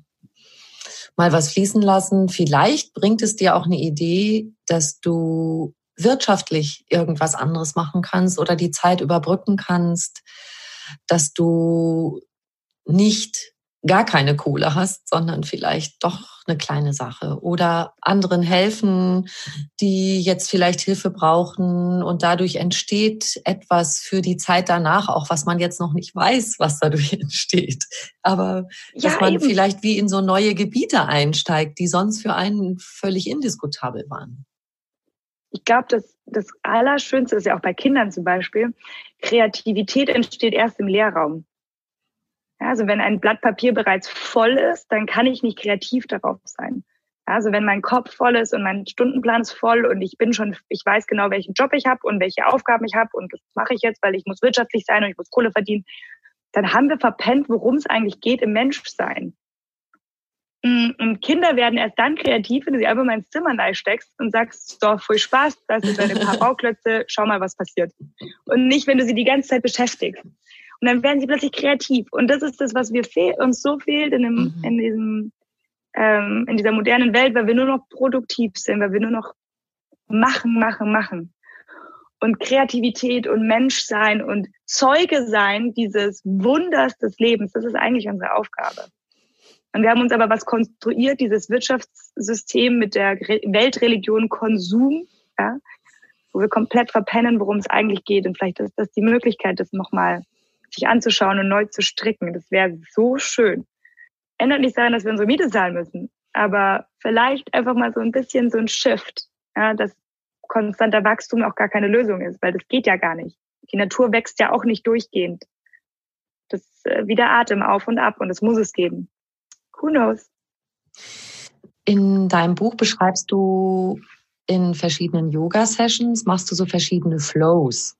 mal was fließen lassen. Vielleicht bringt es dir auch eine Idee, dass du wirtschaftlich irgendwas anderes machen kannst oder die Zeit überbrücken kannst, dass du nicht gar keine Kohle hast, sondern vielleicht doch eine kleine Sache oder anderen helfen, die jetzt vielleicht Hilfe brauchen und dadurch entsteht etwas für die Zeit danach, auch was man jetzt noch nicht weiß, was dadurch (laughs) entsteht. Aber ja, dass man eben. vielleicht wie in so neue Gebiete einsteigt, die sonst für einen völlig indiskutabel waren. Ich glaube, das, das Allerschönste ist ja auch bei Kindern zum Beispiel, Kreativität entsteht erst im Lehrraum. Also wenn ein Blatt Papier bereits voll ist, dann kann ich nicht kreativ darauf sein. Also wenn mein Kopf voll ist und mein Stundenplan ist voll und ich bin schon, ich weiß genau, welchen Job ich habe und welche Aufgaben ich habe und das mache ich jetzt, weil ich muss wirtschaftlich sein und ich muss Kohle verdienen, dann haben wir verpennt, worum es eigentlich geht im Menschsein. Mm, und Kinder werden erst dann kreativ, wenn du sie einfach mal ins Zimmer steckst und sagst, so, voll Spaß, das sind deine paar (laughs) Bauklötze, schau mal, was passiert. Und nicht, wenn du sie die ganze Zeit beschäftigst. Und dann werden sie plötzlich kreativ. Und das ist das, was wir fehl, uns so fehlt in, dem, mhm. in, diesem, ähm, in dieser modernen Welt, weil wir nur noch produktiv sind, weil wir nur noch machen, machen, machen. Und Kreativität und Menschsein und Zeuge sein dieses Wunders des Lebens, das ist eigentlich unsere Aufgabe. Und wir haben uns aber was konstruiert, dieses Wirtschaftssystem mit der Weltreligion Konsum, ja, wo wir komplett verpennen, worum es eigentlich geht. Und vielleicht ist das die Möglichkeit, das nochmal sich anzuschauen und neu zu stricken. Das wäre so schön. Ändert nicht daran, dass wir unsere Miete zahlen müssen, aber vielleicht einfach mal so ein bisschen so ein Shift, ja, dass konstanter Wachstum auch gar keine Lösung ist, weil das geht ja gar nicht. Die Natur wächst ja auch nicht durchgehend. Das ist äh, wie der Atem auf und ab und es muss es geben. Who knows? In deinem Buch beschreibst du in verschiedenen Yoga-Sessions, machst du so verschiedene Flows.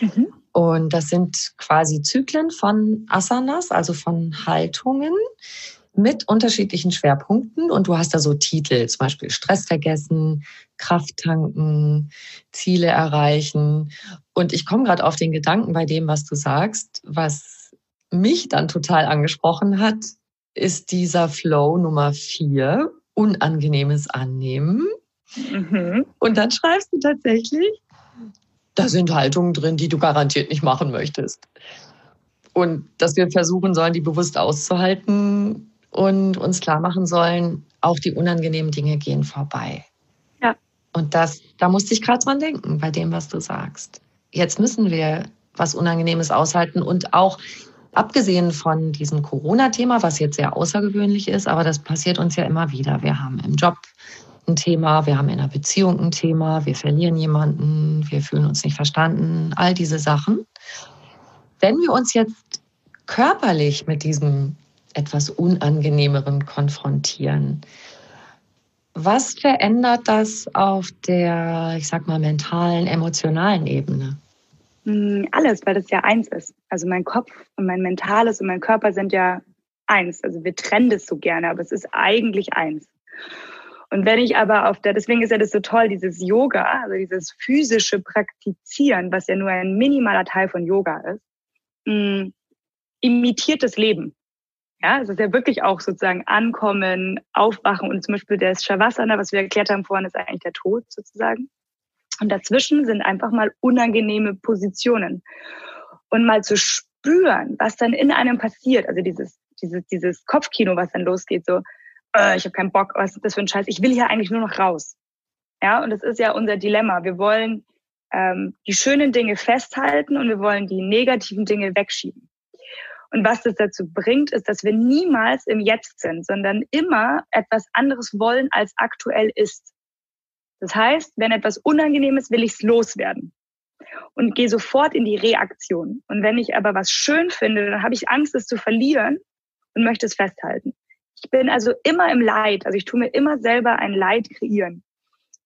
Mhm. Und das sind quasi Zyklen von Asanas, also von Haltungen mit unterschiedlichen Schwerpunkten. Und du hast da so Titel, zum Beispiel Stress vergessen, Kraft tanken, Ziele erreichen. Und ich komme gerade auf den Gedanken bei dem, was du sagst, was mich dann total angesprochen hat, ist dieser Flow Nummer vier, unangenehmes Annehmen. Mhm. Und dann schreibst du tatsächlich, da sind Haltungen drin, die du garantiert nicht machen möchtest. Und dass wir versuchen sollen, die bewusst auszuhalten und uns klar machen sollen, auch die unangenehmen Dinge gehen vorbei. Ja. Und das, da musste ich gerade dran denken, bei dem, was du sagst. Jetzt müssen wir was Unangenehmes aushalten und auch abgesehen von diesem Corona-Thema, was jetzt sehr außergewöhnlich ist, aber das passiert uns ja immer wieder. Wir haben im Job ein Thema, wir haben in einer Beziehung ein Thema, wir verlieren jemanden, wir fühlen uns nicht verstanden, all diese Sachen. Wenn wir uns jetzt körperlich mit diesem etwas Unangenehmeren konfrontieren, was verändert das auf der, ich sag mal, mentalen, emotionalen Ebene? Hm, alles, weil das ja eins ist. Also mein Kopf und mein Mentales und mein Körper sind ja eins. Also wir trennen das so gerne, aber es ist eigentlich eins. Und wenn ich aber auf der, deswegen ist ja das so toll, dieses Yoga, also dieses physische Praktizieren, was ja nur ein minimaler Teil von Yoga ist, mh, hm, imitiert das Leben. Ja, es ist ja wirklich auch sozusagen Ankommen, Aufwachen und zum Beispiel das Shavasana, was wir erklärt haben vorhin, ist eigentlich der Tod sozusagen. Und dazwischen sind einfach mal unangenehme Positionen. Und mal zu spüren, was dann in einem passiert, also dieses, dieses, dieses Kopfkino, was dann losgeht, so, äh, ich habe keinen Bock, was ist das für ein Scheiß, ich will hier eigentlich nur noch raus. Ja, und das ist ja unser Dilemma. Wir wollen ähm, die schönen Dinge festhalten und wir wollen die negativen Dinge wegschieben. Und was das dazu bringt, ist, dass wir niemals im Jetzt sind, sondern immer etwas anderes wollen, als aktuell ist. Das heißt, wenn etwas unangenehm ist, will ich es loswerden und gehe sofort in die Reaktion. Und wenn ich aber was schön finde, dann habe ich Angst, es zu verlieren und möchte es festhalten. Ich bin also immer im Leid. Also ich tue mir immer selber ein Leid kreieren.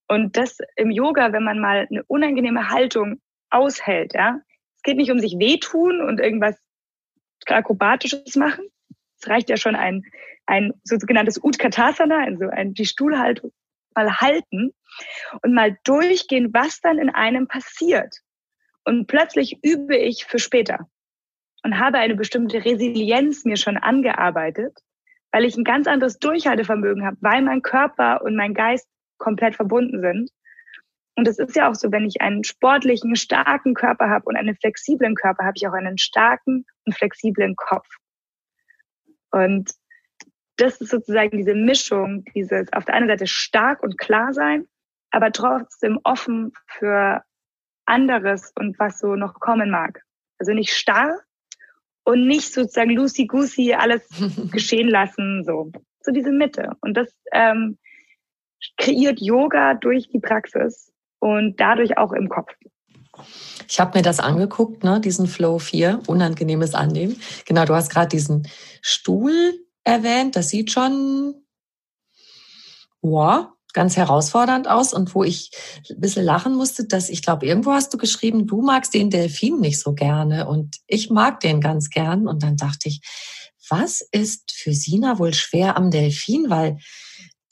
Und das im Yoga, wenn man mal eine unangenehme Haltung aushält, ja. Es geht nicht um sich wehtun und irgendwas Akrobatisches machen. Es reicht ja schon ein, ein sogenanntes Utkatasana, also ein, die Stuhlhaltung mal halten und mal durchgehen, was dann in einem passiert. Und plötzlich übe ich für später und habe eine bestimmte Resilienz mir schon angearbeitet, weil ich ein ganz anderes Durchhaltevermögen habe, weil mein Körper und mein Geist komplett verbunden sind. Und es ist ja auch so, wenn ich einen sportlichen, starken Körper habe und einen flexiblen Körper, habe ich auch einen starken und flexiblen Kopf. Und das ist sozusagen diese Mischung, dieses auf der einen Seite stark und klar sein, aber trotzdem offen für anderes und was so noch kommen mag. Also nicht starr und nicht sozusagen loosey-goosey alles (laughs) geschehen lassen, so. So diese Mitte. Und das ähm, kreiert Yoga durch die Praxis und dadurch auch im Kopf. Ich habe mir das angeguckt, ne, diesen Flow 4, unangenehmes Annehmen. Genau, du hast gerade diesen Stuhl erwähnt. Das sieht schon wow, ganz herausfordernd aus und wo ich ein bisschen lachen musste, dass ich glaube, irgendwo hast du geschrieben, du magst den Delfin nicht so gerne und ich mag den ganz gern. Und dann dachte ich, was ist für Sina wohl schwer am Delfin? Weil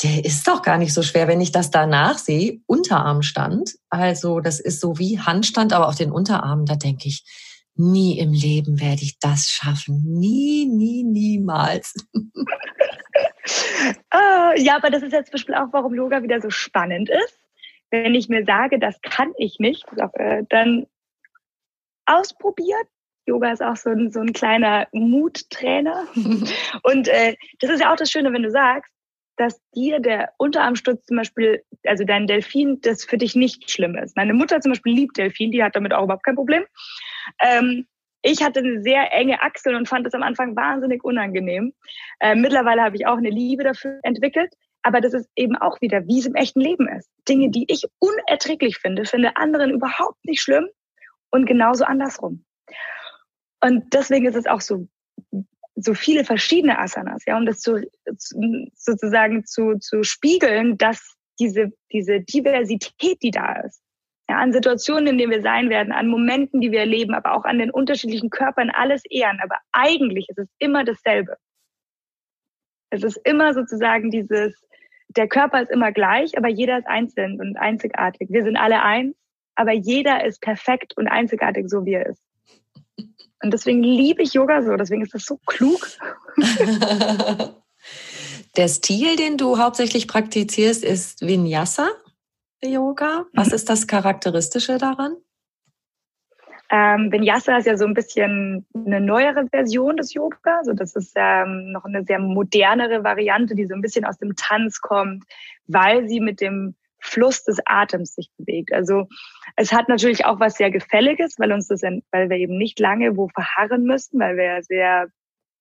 der ist doch gar nicht so schwer, wenn ich das danach sehe. Unterarmstand. Also das ist so wie Handstand, aber auf den Unterarmen. Da denke ich, nie im Leben werde ich das schaffen. Nie, nie, niemals. (laughs) (laughs) ah, ja, aber das ist jetzt zum Beispiel auch, warum Yoga wieder so spannend ist. Wenn ich mir sage, das kann ich nicht, äh, dann ausprobiert. Yoga ist auch so ein, so ein kleiner Muttrainer. (laughs) Und äh, das ist ja auch das Schöne, wenn du sagst, dass dir der Unterarmsturz zum Beispiel, also dein Delfin, das für dich nicht schlimm ist. Meine Mutter zum Beispiel liebt Delfin, die hat damit auch überhaupt kein Problem. Ähm, ich hatte eine sehr enge Achsel und fand das am Anfang wahnsinnig unangenehm. Äh, mittlerweile habe ich auch eine Liebe dafür entwickelt. Aber das ist eben auch wieder, wie es im echten Leben ist. Dinge, die ich unerträglich finde, finde anderen überhaupt nicht schlimm und genauso andersrum. Und deswegen ist es auch so, so viele verschiedene Asanas, ja, um das zu, sozusagen zu, zu spiegeln, dass diese, diese Diversität, die da ist, ja, an Situationen, in denen wir sein werden, an Momenten, die wir erleben, aber auch an den unterschiedlichen Körpern, alles ehren. Aber eigentlich ist es immer dasselbe. Es ist immer sozusagen dieses, der Körper ist immer gleich, aber jeder ist einzeln und einzigartig. Wir sind alle eins, aber jeder ist perfekt und einzigartig, so wie er ist. Und deswegen liebe ich Yoga so, deswegen ist das so klug. (laughs) Der Stil, den du hauptsächlich praktizierst, ist Vinyasa Yoga. Was mhm. ist das Charakteristische daran? Ähm, Vinyasa ist ja so ein bisschen eine neuere Version des Yoga. Also das ist ähm, noch eine sehr modernere Variante, die so ein bisschen aus dem Tanz kommt, weil sie mit dem Fluss des Atems sich bewegt. Also es hat natürlich auch was sehr Gefälliges, weil uns das, weil wir eben nicht lange wo verharren müssen, weil wir sehr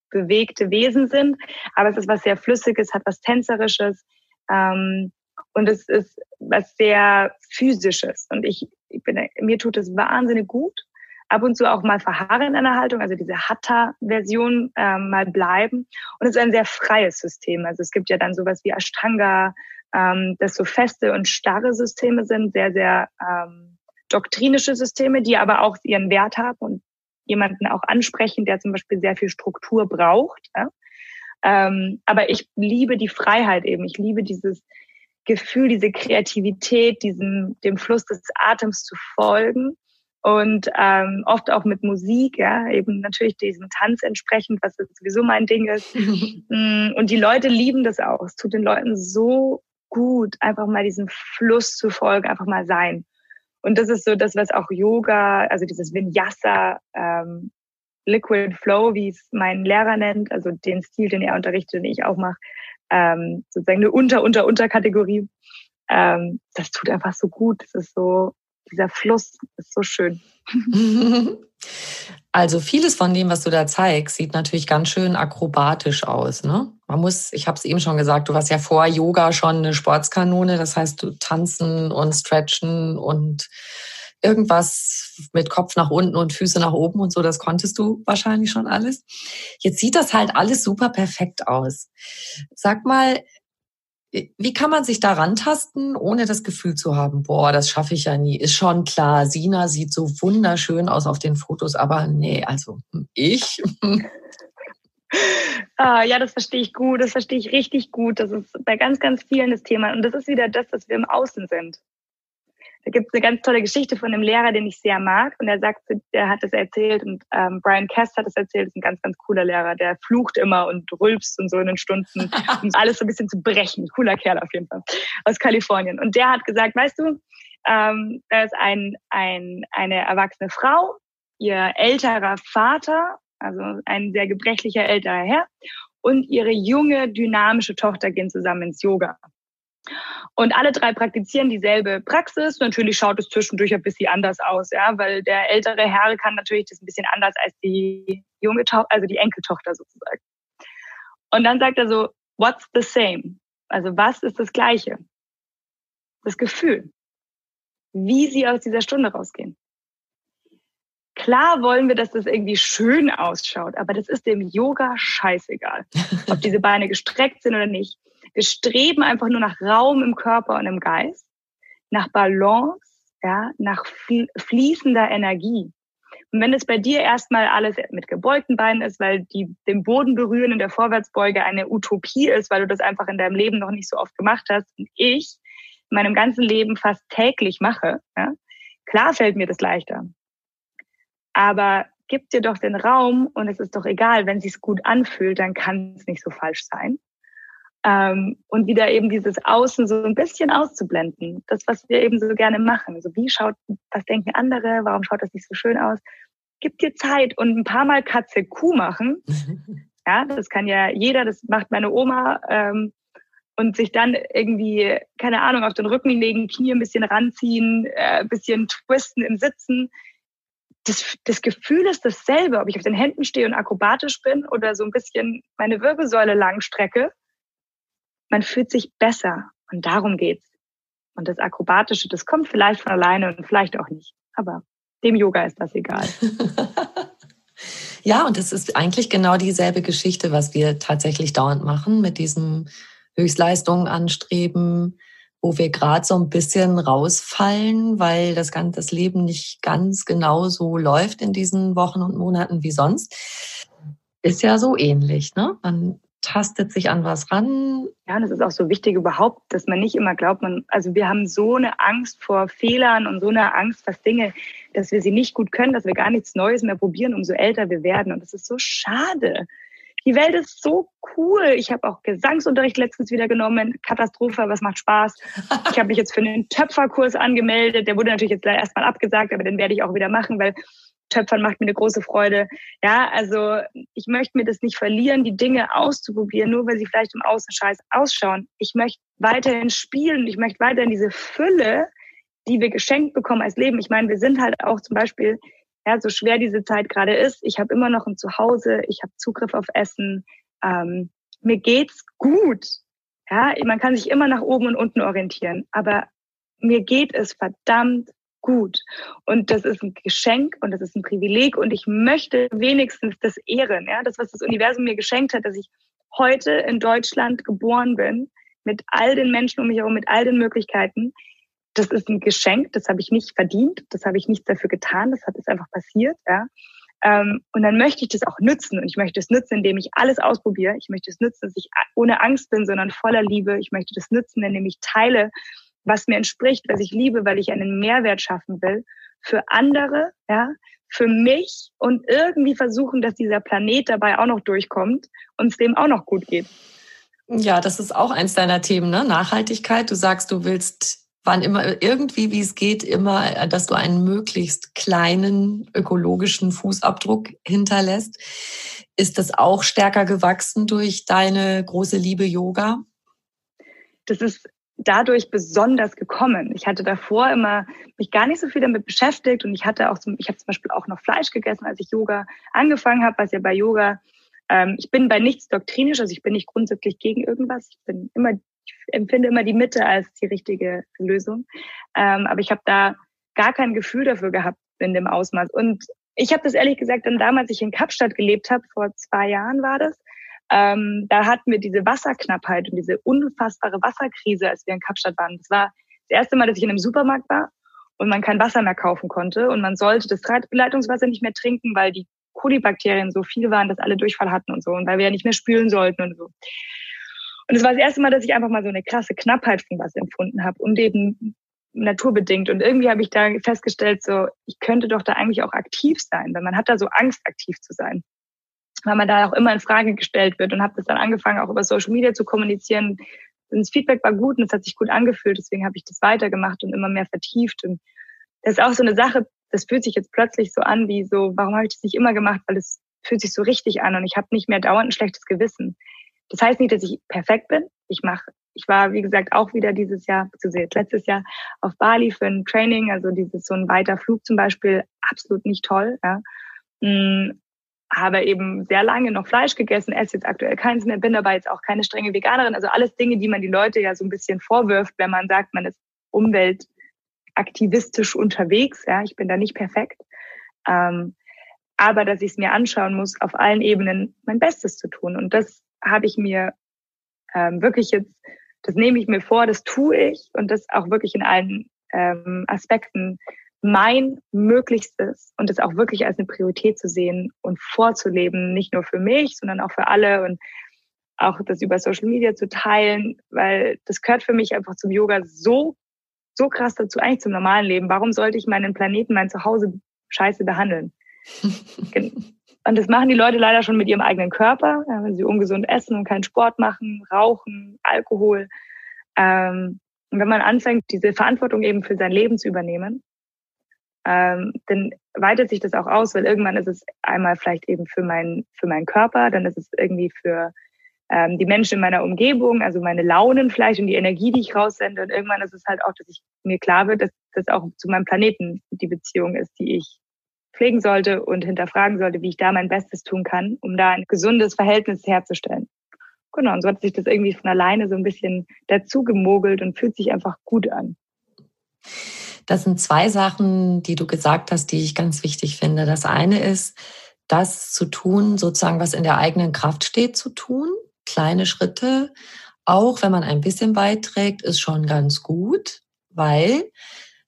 bewegte Wesen sind. Aber es ist was sehr Flüssiges, hat was Tänzerisches. Ähm, und es ist was sehr Physisches. Und ich, ich bin, mir tut es wahnsinnig gut. Ab und zu auch mal verharren in einer Haltung, also diese Hatha-Version ähm, mal bleiben. Und es ist ein sehr freies System. Also es gibt ja dann sowas wie Ashtanga, ähm, das so feste und starre Systeme sind, sehr, sehr ähm, doktrinische Systeme, die aber auch ihren Wert haben und jemanden auch ansprechen, der zum Beispiel sehr viel Struktur braucht. Ja? Ähm, aber ich liebe die Freiheit eben. Ich liebe dieses Gefühl, diese Kreativität, diesem, dem Fluss des Atems zu folgen und ähm, oft auch mit Musik, ja, eben natürlich diesem Tanz entsprechend, was sowieso mein Ding ist. (laughs) Mm, und die Leute lieben das auch. Es tut den Leuten so gut, einfach mal diesem Fluss zu folgen, einfach mal sein. Und das ist so das, was auch Yoga, also dieses Vinyasa, ähm, Liquid Flow, wie es mein Lehrer nennt, also den Stil, den er unterrichtet, den ich auch mache, ähm, sozusagen eine Unter, Unter, Unterkategorie. Ähm, das tut einfach so gut. Das ist so, dieser Fluss ist so schön. (laughs) Also vieles von dem, was du da zeigst, sieht natürlich ganz schön akrobatisch aus. Ne? Man muss, ich habe es eben schon gesagt, du warst ja vor Yoga schon eine Sportskanone. Das heißt, du tanzen und stretchen und irgendwas mit Kopf nach unten und Füße nach oben und so, das konntest du wahrscheinlich schon alles. Jetzt sieht das halt alles super perfekt aus. Sag mal, wie kann man sich da rantasten, ohne das Gefühl zu haben, boah, das schaffe ich ja nie. Ist schon klar, Sina sieht so wunderschön aus auf den Fotos, aber nee, also ich. (laughs) Ah, ja, das verstehe ich gut, das verstehe ich richtig gut. Das ist bei ganz, ganz vielen das Thema. Und das ist wieder das, dass wir im Außen sind. Da gibt es eine ganz tolle Geschichte von einem Lehrer, den ich sehr mag. Und er sagt, der hat das erzählt und ähm, Brian Kest hat das erzählt. Ist ein ganz, ganz cooler Lehrer. Der flucht immer und rülpst und so in den Stunden, um (laughs) alles so ein bisschen zu brechen. Cooler Kerl auf jeden Fall aus Kalifornien. Und der hat gesagt, weißt du, ähm, da ist ein, ein, eine erwachsene Frau, ihr älterer Vater, also ein sehr gebrechlicher älterer Herr, und ihre junge, dynamische Tochter gehen zusammen ins Yoga. Und alle drei praktizieren dieselbe Praxis. Natürlich schaut es zwischendurch ein bisschen anders aus, ja, weil der ältere Herr kann natürlich das ein bisschen anders als die junge Tochter, also die Enkeltochter sozusagen. Und dann sagt er so, what's the same? Also was ist das Gleiche? Das Gefühl. Wie sie aus dieser Stunde rausgehen. Klar wollen wir, dass das irgendwie schön ausschaut, aber das ist dem Yoga scheißegal, ob diese Beine gestreckt sind oder nicht. Wir streben einfach nur nach Raum im Körper und im Geist, nach Balance, ja, nach fließender Energie. Und wenn es bei dir erstmal alles mit gebeugten Beinen ist, weil die den Boden berühren in der Vorwärtsbeuge eine Utopie ist, weil du das einfach in deinem Leben noch nicht so oft gemacht hast und ich in meinem ganzen Leben fast täglich mache, ja, klar fällt mir das leichter. Aber gib dir doch den Raum und es ist doch egal, wenn es sich gut anfühlt, dann kann es nicht so falsch sein. Ähm, und wieder eben dieses Außen so ein bisschen auszublenden. Das, was wir eben so gerne machen. Also wie schaut, was denken andere? Warum schaut das nicht so schön aus? Gib dir Zeit und ein paar Mal Katze Kuh machen. (laughs) Ja, das kann ja jeder, das macht meine Oma. Ähm, und sich dann irgendwie, keine Ahnung, auf den Rücken legen, Knie ein bisschen ranziehen, äh, ein bisschen twisten im Sitzen. Das, das Gefühl ist dasselbe, ob ich auf den Händen stehe und akrobatisch bin oder so ein bisschen meine Wirbelsäule langstrecke man fühlt sich besser und darum geht's. Und das Akrobatische, das kommt vielleicht von alleine und vielleicht auch nicht. Aber dem Yoga ist das egal. (laughs) Ja, und das ist eigentlich genau dieselbe Geschichte, was wir tatsächlich dauernd machen mit diesem Höchstleistungen anstreben, wo wir gerade so ein bisschen rausfallen, weil das ganze das Leben nicht ganz genau so läuft in diesen Wochen und Monaten wie sonst. Ist ja so ähnlich, ne? Man tastet sich an was ran. Ja, es ist auch so wichtig überhaupt, dass man nicht immer glaubt, man, also wir haben so eine Angst vor Fehlern und so eine Angst, was Dinge, dass wir sie nicht gut können, dass wir gar nichts Neues mehr probieren, umso älter wir werden. Und das ist so schade. Die Welt ist so cool. Ich habe auch Gesangsunterricht letztens wieder genommen. Katastrophe, es macht Spaß. Ich habe mich jetzt für einen Töpferkurs angemeldet. Der wurde natürlich jetzt erstmal abgesagt, aber den werde ich auch wieder machen, weil Töpfern macht mir eine große Freude. Ja, also ich möchte mir das nicht verlieren, die Dinge auszuprobieren, nur weil sie vielleicht im Außen scheiß ausschauen. Ich möchte weiterhin spielen. Ich möchte weiterhin diese Fülle, die wir geschenkt bekommen als Leben. Ich meine, wir sind halt auch zum Beispiel ja, so schwer diese Zeit gerade ist, ich habe immer noch ein Zuhause, ich habe Zugriff auf Essen, ähm, mir geht's gut. Ja, man kann sich immer nach oben und unten orientieren, aber mir geht es verdammt gut. Und das ist ein Geschenk und das ist ein Privileg und ich möchte wenigstens das ehren, ja, das, was das Universum mir geschenkt hat, dass ich heute in Deutschland geboren bin, mit all den Menschen um mich herum, mit all den Möglichkeiten das ist ein Geschenk, das habe ich nicht verdient, das habe ich nicht dafür getan, das hat es einfach passiert, ja. Ähm, und dann möchte ich das auch nützen und ich möchte es nützen, indem ich alles ausprobiere. Ich möchte es nützen, dass ich ohne Angst bin, sondern voller Liebe. Ich möchte das nützen, indem ich teile, was mir entspricht, was ich liebe, weil ich einen Mehrwert schaffen will für andere, ja, für mich und irgendwie versuchen, dass dieser Planet dabei auch noch durchkommt und es dem auch noch gut geht. Ja, das ist auch eins deiner Themen, ne? Nachhaltigkeit. Du sagst, du willst wann immer irgendwie, wie es geht, immer, äh, dass du einen möglichst kleinen ökologischen Fußabdruck hinterlässt. Ist das auch stärker gewachsen durch deine große Liebe Yoga? Das ist dadurch besonders gekommen. Ich hatte davor immer mich gar nicht so viel damit beschäftigt und ich hatte auch, zum, ich habe zum Beispiel auch noch Fleisch gegessen, als ich Yoga angefangen habe, was ja bei Yoga ähm, ich bin bei nichts doktrinisch, also ich bin nicht grundsätzlich gegen irgendwas. Ich bin immer ich empfinde immer die Mitte als die richtige Lösung. Ähm, aber ich habe da gar kein Gefühl dafür gehabt in dem Ausmaß. Und ich habe das ehrlich gesagt dann damals, ich in Kapstadt gelebt habe, vor zwei Jahren war das, ähm, da hatten wir diese Wasserknappheit und diese unfassbare Wasserkrise, als wir in Kapstadt waren. Das war das erste Mal, dass ich in einem Supermarkt war und man kein Wasser mehr kaufen konnte und man sollte das Leitungswasser nicht mehr trinken, weil die Kolibakterien so viel waren, dass alle Durchfall hatten und so und weil wir ja nicht mehr spülen sollten und so. Und es war das erste Mal, dass ich einfach mal so eine krasse Knappheit von was empfunden habe und eben naturbedingt. Und irgendwie habe ich da festgestellt, so, ich könnte doch da eigentlich auch aktiv sein, weil man hat da so Angst, aktiv zu sein. Weil man da auch immer in Frage gestellt wird und habe das dann angefangen, auch über Social Media zu kommunizieren. Und das Feedback war gut und es hat sich gut angefühlt, deswegen habe ich das weitergemacht und immer mehr vertieft. Und das ist auch so eine Sache, das fühlt sich jetzt plötzlich so an, wie so, warum habe ich das nicht immer gemacht? Weil es fühlt sich so richtig an und ich habe nicht mehr dauernd ein schlechtes Gewissen. Das heißt nicht, dass ich perfekt bin. Ich mache, ich war, wie gesagt, auch wieder dieses Jahr, beziehungsweise letztes Jahr auf Bali für ein Training, also dieses so ein weiter Flug zum Beispiel, absolut nicht toll. Ja. Habe eben sehr lange noch Fleisch gegessen, esse jetzt aktuell keins mehr, bin aber jetzt auch keine strenge Veganerin. Also alles Dinge, die man die Leute ja so ein bisschen vorwirft, wenn man sagt, man ist umweltaktivistisch unterwegs. Ja, ich bin da nicht perfekt. Ähm, aber dass ich es mir anschauen muss, auf allen Ebenen mein Bestes zu tun. Und das habe ich mir ähm, wirklich jetzt, das nehme ich mir vor, das tue ich und das auch wirklich in allen ähm, Aspekten mein Möglichstes und das auch wirklich als eine Priorität zu sehen und vorzuleben, nicht nur für mich, sondern auch für alle und auch das über Social Media zu teilen, weil das gehört für mich einfach zum Yoga so, so krass dazu, eigentlich zum normalen Leben. Warum sollte ich meinen Planeten, mein Zuhause scheiße behandeln? (laughs) Und das machen die Leute leider schon mit ihrem eigenen Körper, wenn sie ungesund essen und keinen Sport machen, rauchen, Alkohol. Ähm, und wenn man anfängt, diese Verantwortung eben für sein Leben zu übernehmen, ähm, dann weitet sich das auch aus, weil irgendwann ist es einmal vielleicht eben für, mein, für meinen Körper, dann ist es irgendwie für ähm, die Menschen in meiner Umgebung, also meine Launen vielleicht und die Energie, die ich raussende. Und irgendwann ist es halt auch, dass ich mir klar wird, dass das auch zu meinem Planeten die Beziehung ist, die ich pflegen sollte und hinterfragen sollte, wie ich da mein Bestes tun kann, um da ein gesundes Verhältnis herzustellen. Genau, und so hat sich das irgendwie von alleine so ein bisschen dazu gemogelt und fühlt sich einfach gut an. Das sind zwei Sachen, die du gesagt hast, die ich ganz wichtig finde. Das eine ist, das zu tun, sozusagen, was in der eigenen Kraft steht, zu tun. Kleine Schritte, auch wenn man ein bisschen beiträgt, ist schon ganz gut, weil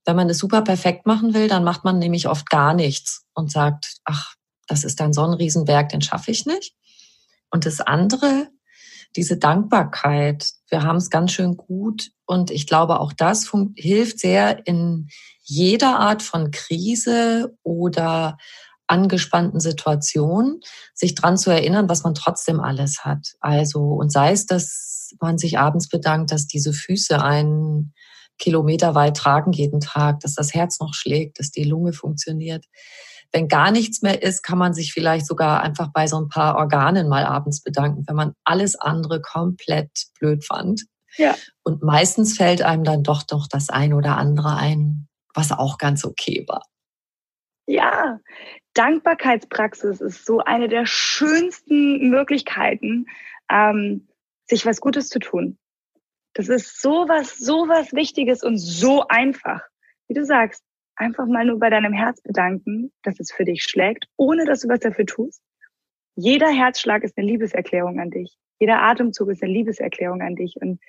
wenn man es super perfekt machen will, dann macht man nämlich oft gar nichts und sagt, ach, das ist dann so ein Riesenwerk, den schaffe ich nicht. Und das andere, diese Dankbarkeit, wir haben es ganz schön gut und ich glaube, auch das hilft sehr in jeder Art von Krise oder angespannten Situation, sich dran zu erinnern, was man trotzdem alles hat. Also, und sei es, dass man sich abends bedankt, dass diese Füße einen Kilometer weit tragen jeden Tag, dass das Herz noch schlägt, dass die Lunge funktioniert. Wenn gar nichts mehr ist, kann man sich vielleicht sogar einfach bei so ein paar Organen mal abends bedanken, wenn man alles andere komplett blöd fand. Ja. Und meistens fällt einem dann doch doch das ein oder andere ein, was auch ganz okay war. Ja, Dankbarkeitspraxis ist so eine der schönsten Möglichkeiten, ähm, sich was Gutes zu tun. Das ist sowas, sowas Wichtiges und so einfach. Wie du sagst, einfach mal nur bei deinem Herz bedanken, dass es für dich schlägt, ohne dass du was dafür tust. Jeder Herzschlag ist eine Liebeserklärung an dich. Jeder Atemzug ist eine Liebeserklärung an dich. Und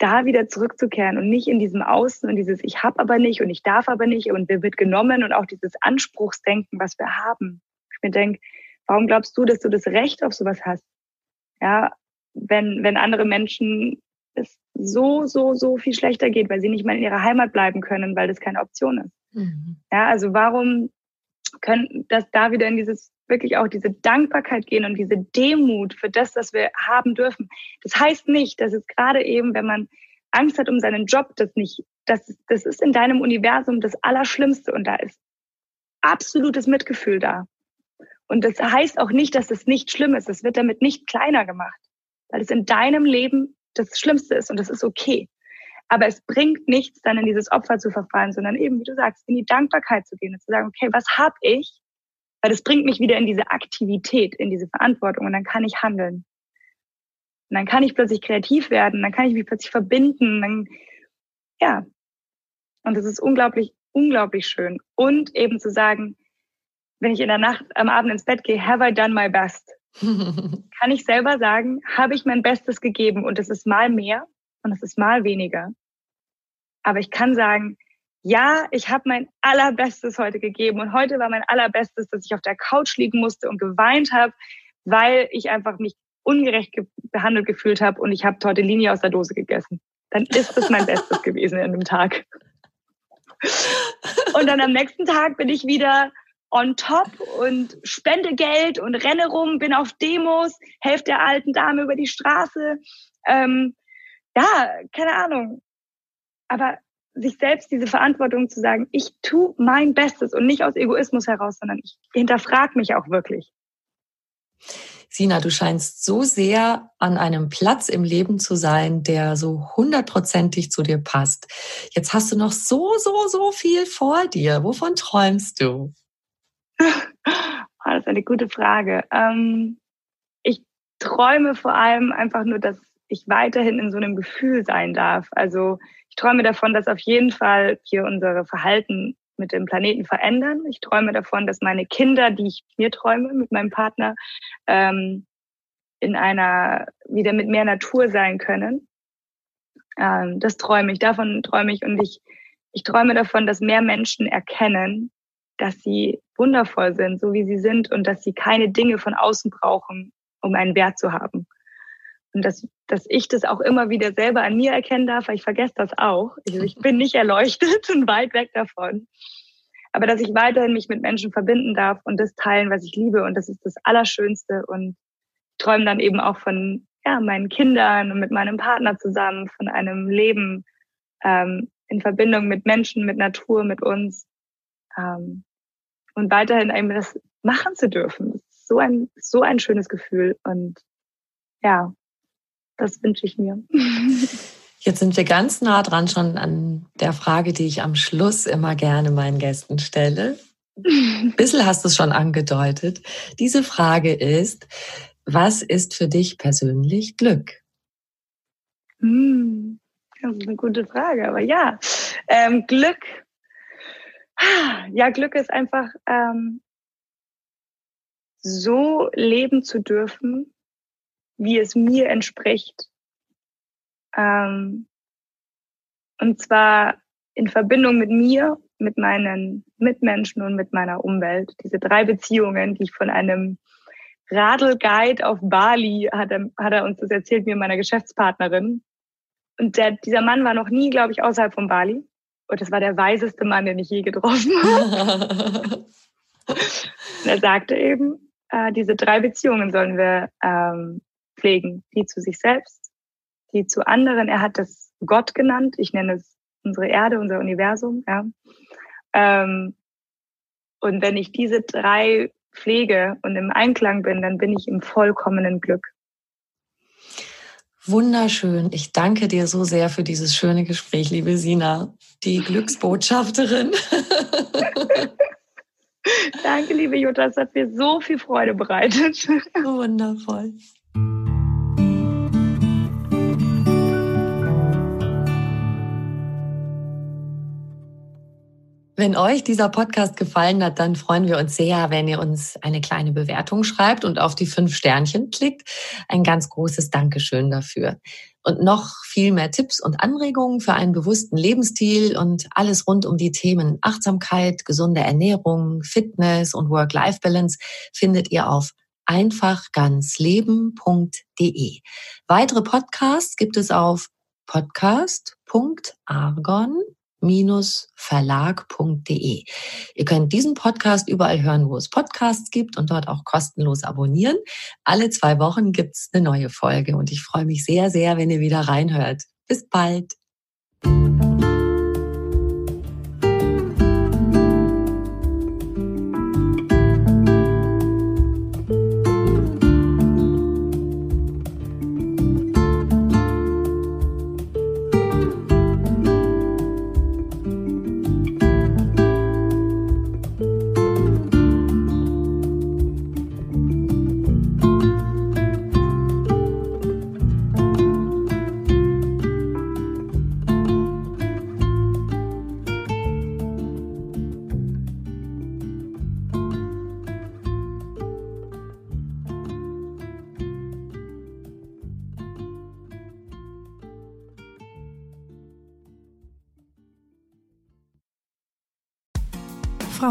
da wieder zurückzukehren und nicht in diesem Außen und dieses Ich hab aber nicht und ich darf aber nicht und mir wird genommen und auch dieses Anspruchsdenken, was wir haben. Ich mir denke, warum glaubst du, dass du das Recht auf sowas hast? Ja, wenn, wenn andere Menschen so, so, so viel schlechter geht, weil sie nicht mal in ihrer Heimat bleiben können, weil das keine Option ist. Mhm. Ja, also warum können das da wieder in dieses wirklich auch diese Dankbarkeit gehen und diese Demut für das, was wir haben dürfen. Das heißt nicht, dass es gerade eben, wenn man Angst hat um seinen Job, das nicht, das, das ist in deinem Universum das Allerschlimmste und da ist absolutes Mitgefühl da. Und das heißt auch nicht, dass es nicht schlimm ist. Es wird damit nicht kleiner gemacht, weil es in deinem Leben das Schlimmste ist und das ist okay. Aber es bringt nichts, dann in dieses Opfer zu verfallen, sondern eben, wie du sagst, in die Dankbarkeit zu gehen und zu sagen, okay, was habe ich? Weil das bringt mich wieder in diese Aktivität, in diese Verantwortung und dann kann ich handeln. Und dann kann ich plötzlich kreativ werden, dann kann ich mich plötzlich verbinden, dann, ja. Und das ist unglaublich, unglaublich schön. Und eben zu sagen, wenn ich in der Nacht am Abend ins Bett gehe, have I done my best? (laughs) kann ich selber sagen, habe ich mein Bestes gegeben und es ist mal mehr und es ist mal weniger. Aber ich kann sagen, ja, ich habe mein allerbestes heute gegeben und heute war mein allerbestes, dass ich auf der Couch liegen musste und geweint habe, weil ich einfach mich ungerecht ge behandelt gefühlt habe und ich habe Tortellini aus der Dose gegessen. Dann ist es mein Bestes (laughs) gewesen in einem Tag. Und dann am nächsten Tag bin ich wieder on top und spende Geld und renne rum, bin auf Demos, helfe der alten Dame über die Straße. Ähm, ja, keine Ahnung. Aber sich selbst diese Verantwortung zu sagen, ich tu mein Bestes und nicht aus Egoismus heraus, sondern ich hinterfrage mich auch wirklich. Sina, du scheinst so sehr an einem Platz im Leben zu sein, der so hundertprozentig zu dir passt. Jetzt hast du noch so, so, so viel vor dir. Wovon träumst du? Ah, das ist eine gute Frage. Ähm, ich träume vor allem einfach nur, dass ich weiterhin in so einem Gefühl sein darf. Also ich träume davon, dass auf jeden Fall wir unsere Verhalten mit dem Planeten verändern. Ich träume davon, dass meine Kinder, die ich mir träume mit meinem Partner, ähm, in einer wieder mit mehr Natur sein können. Ähm, das träume ich, davon träume ich und ich, ich träume davon, dass mehr Menschen erkennen, dass sie wundervoll sind, so wie sie sind und dass sie keine Dinge von außen brauchen, um einen Wert zu haben. Und dass, dass ich das auch immer wieder selber an mir erkennen darf, weil ich vergesse das auch. Ich, ich bin nicht erleuchtet (laughs) und weit weg davon. Aber dass ich weiterhin mich mit Menschen verbinden darf und das teilen, was ich liebe. Und das ist das Allerschönste. Und träume dann eben auch von ja, meinen Kindern und mit meinem Partner zusammen, von einem Leben ähm, in Verbindung mit Menschen, mit Natur, mit uns. Ähm, und weiterhin eben das machen zu dürfen. So ein, so ein schönes Gefühl. Und ja, das wünsche ich mir. (laughs) Jetzt sind wir ganz nah dran schon an der Frage, die ich am Schluss immer gerne meinen Gästen stelle. (laughs) Ein bisschen hast du es schon angedeutet. Diese Frage ist, was ist für dich persönlich Glück? Hm, das ist eine gute Frage, aber ja, ähm, Glück ja, Glück ist einfach, ähm, so leben zu dürfen, wie es mir entspricht. Ähm, und zwar in Verbindung mit mir, mit meinen Mitmenschen und mit meiner Umwelt. Diese drei Beziehungen, die ich von einem Radelguide auf Bali hat er, hat er uns das erzählt, mir meiner Geschäftspartnerin. Und der, dieser Mann war noch nie, glaube ich, außerhalb von Bali. Und das war der weiseste Mann, den ich je getroffen habe. (laughs) er sagte eben, äh, diese drei Beziehungen sollen wir ähm, pflegen. Die zu sich selbst, die zu anderen. Er hat das Gott genannt. Ich nenne es unsere Erde, unser Universum. Ja. Ähm, und wenn ich diese drei pflege und im Einklang bin, dann bin ich im vollkommenen Glück. Wunderschön. Ich danke dir so sehr für dieses schöne Gespräch, liebe Sina, die Glücksbotschafterin. (laughs) danke, liebe Jutta. Es hat mir so viel Freude bereitet. Wundervoll. Wenn euch dieser Podcast gefallen hat, dann freuen wir uns sehr, wenn ihr uns eine kleine Bewertung schreibt und auf die fünf Sternchen klickt. Ein ganz großes Dankeschön dafür. Und noch viel mehr Tipps und Anregungen für einen bewussten Lebensstil und alles rund um die Themen Achtsamkeit, gesunde Ernährung, Fitness und Work-Life-Balance findet ihr auf einfachganzleben.de. Weitere Podcasts gibt es auf podcast.argon verlag.de. Ihr könnt diesen Podcast überall hören, wo es Podcasts gibt und dort auch kostenlos abonnieren. Alle zwei Wochen gibt's eine neue Folge und ich freue mich sehr, sehr, wenn ihr wieder reinhört. Bis bald.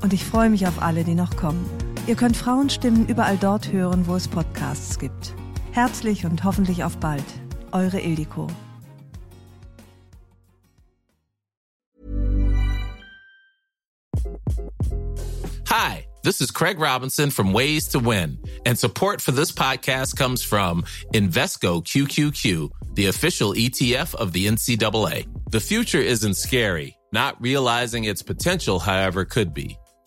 Und ich freue mich auf alle, die noch kommen. Ihr könnt Frauenstimmen überall dort hören, wo es Podcasts gibt. Herzlich und hoffentlich auf bald. Eure Ildiko. Hi, this is Craig Robinson from Ways to Win, and support for this podcast comes from Invesco QQQ, the official ETF of the NCAA. The future isn't scary. Not realizing its potential, however, could be.